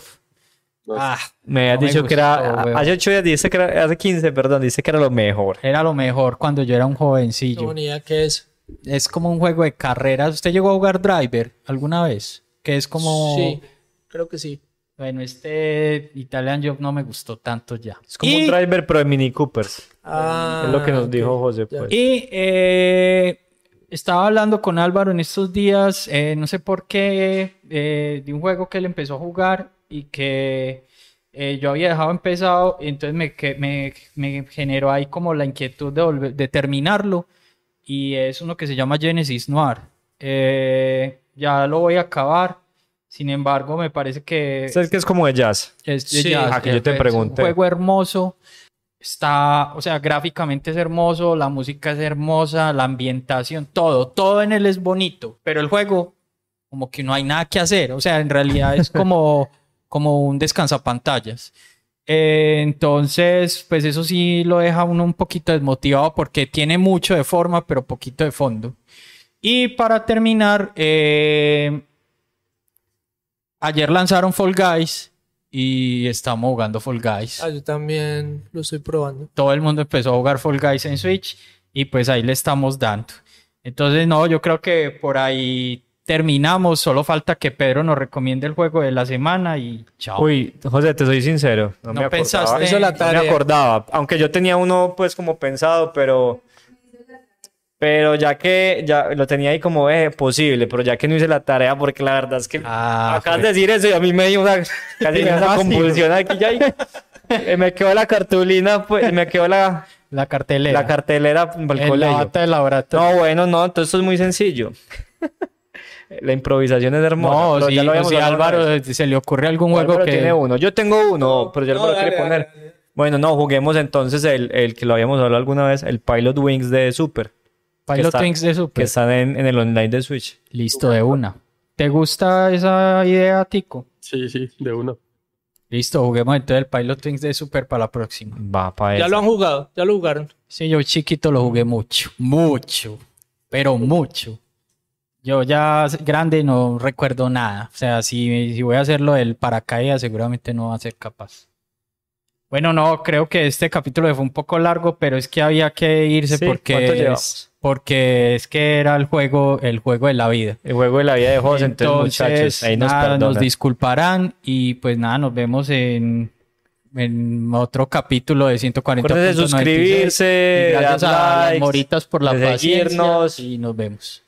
Ah, Me No me dicho que gustó, era. weón. Hace 8 días dice que era. Hace 15, perdón, dice que era lo mejor. era lo mejor cuando yo era un jovencillo. tengo ni idea qué es. Es como un juego de carreras. ¿Usted llegó a jugar Driver alguna vez? Que es como... Sí, creo que sí. Bueno, este Italian Job no me gustó tanto ya. Es como y, un driver, pero de Mini Coopers. Ah, es lo que nos dijo José, pues. y, eh, estaba hablando con Álvaro en estos días, eh, no sé por qué, eh, de un juego que él empezó a jugar y que eh, yo había dejado empezado, y entonces me, que- me, me generó ahí como la inquietud de, volver- de terminarlo. Y es uno que se llama Genesis Noir. Eh, ya lo voy a acabar. Sin embargo, me parece que Es que es como de jazz. es de Sí. jazz, Ah, que yo te es pregunté. Un juego hermoso. Está, o sea, gráficamente es hermoso, la música es hermosa, la ambientación, todo, todo en él es bonito, pero el juego, como que no hay nada que hacer, o sea, en realidad es [LAUGHS] como, como un descansapantallas. Eh, entonces, pues eso sí lo deja uno un poquito desmotivado porque tiene mucho de forma, pero poquito de fondo. Y para terminar, eh, ayer lanzaron Fall Guys y estamos jugando Fall Guys. Ah, yo también lo estoy probando. Todo el mundo empezó a jugar Fall Guys en Switch y pues ahí le estamos dando. Entonces, no, yo creo que por ahí terminamos. Solo falta que Pedro nos recomiende el juego de la semana y chao. Uy, José, te soy sincero. No, No me pensaste- acordaba. Eso es la No tarea. me acordaba. Aunque yo tenía uno, pues, como pensado, pero. Pero ya que ya lo tenía ahí como eh, posible, pero ya que no hice la tarea, porque la verdad es que Ah, acabas de decir eso y a mí me dio una, [LAUGHS] casi me una convulsión aquí ya. y- eh, me quedó la cartulina, pues, me quedó la, la cartelera. la cartelera para el la colegio. de laboratorio. No, bueno, no, entonces esto es muy sencillo. [LAUGHS] La improvisación es hermosa. No, si, ya lo si Álvaro se le ocurre algún juego Álvaro que tiene uno. Yo tengo uno, pero ya No, dale, dale, poner. dale. Bueno, no, juguemos entonces el, el que lo habíamos hablado alguna vez, el Pilot Wings de Super. Pilot está- Wings de Super. Que están en, en el online de Switch. Listo, de una. ¿Te gusta esa idea, Tico? Sí, sí, de uno. Listo, juguemos entonces el Pilot Wings de Super para la próxima. Va para Ya lo han jugado, ya lo jugaron. Sí, yo chiquito lo jugué mucho, mucho, pero mucho. Yo ya grande no recuerdo nada. O sea, si, si voy a hacerlo del paracaídas, seguramente no va a ser capaz. Bueno, no, creo que este capítulo fue un poco largo, pero es que había que irse Sí, ¿cuánto porque, llevamos? es, porque es que era el juego, el juego de la vida. El juego de la vida de José, entonces, muchachos, ahí nos nada, nos disculparán y pues nada, nos vemos en, en otro capítulo de 140. Acuérdense de suscribirse, gracias a las moritas por la paciencia y nos vemos.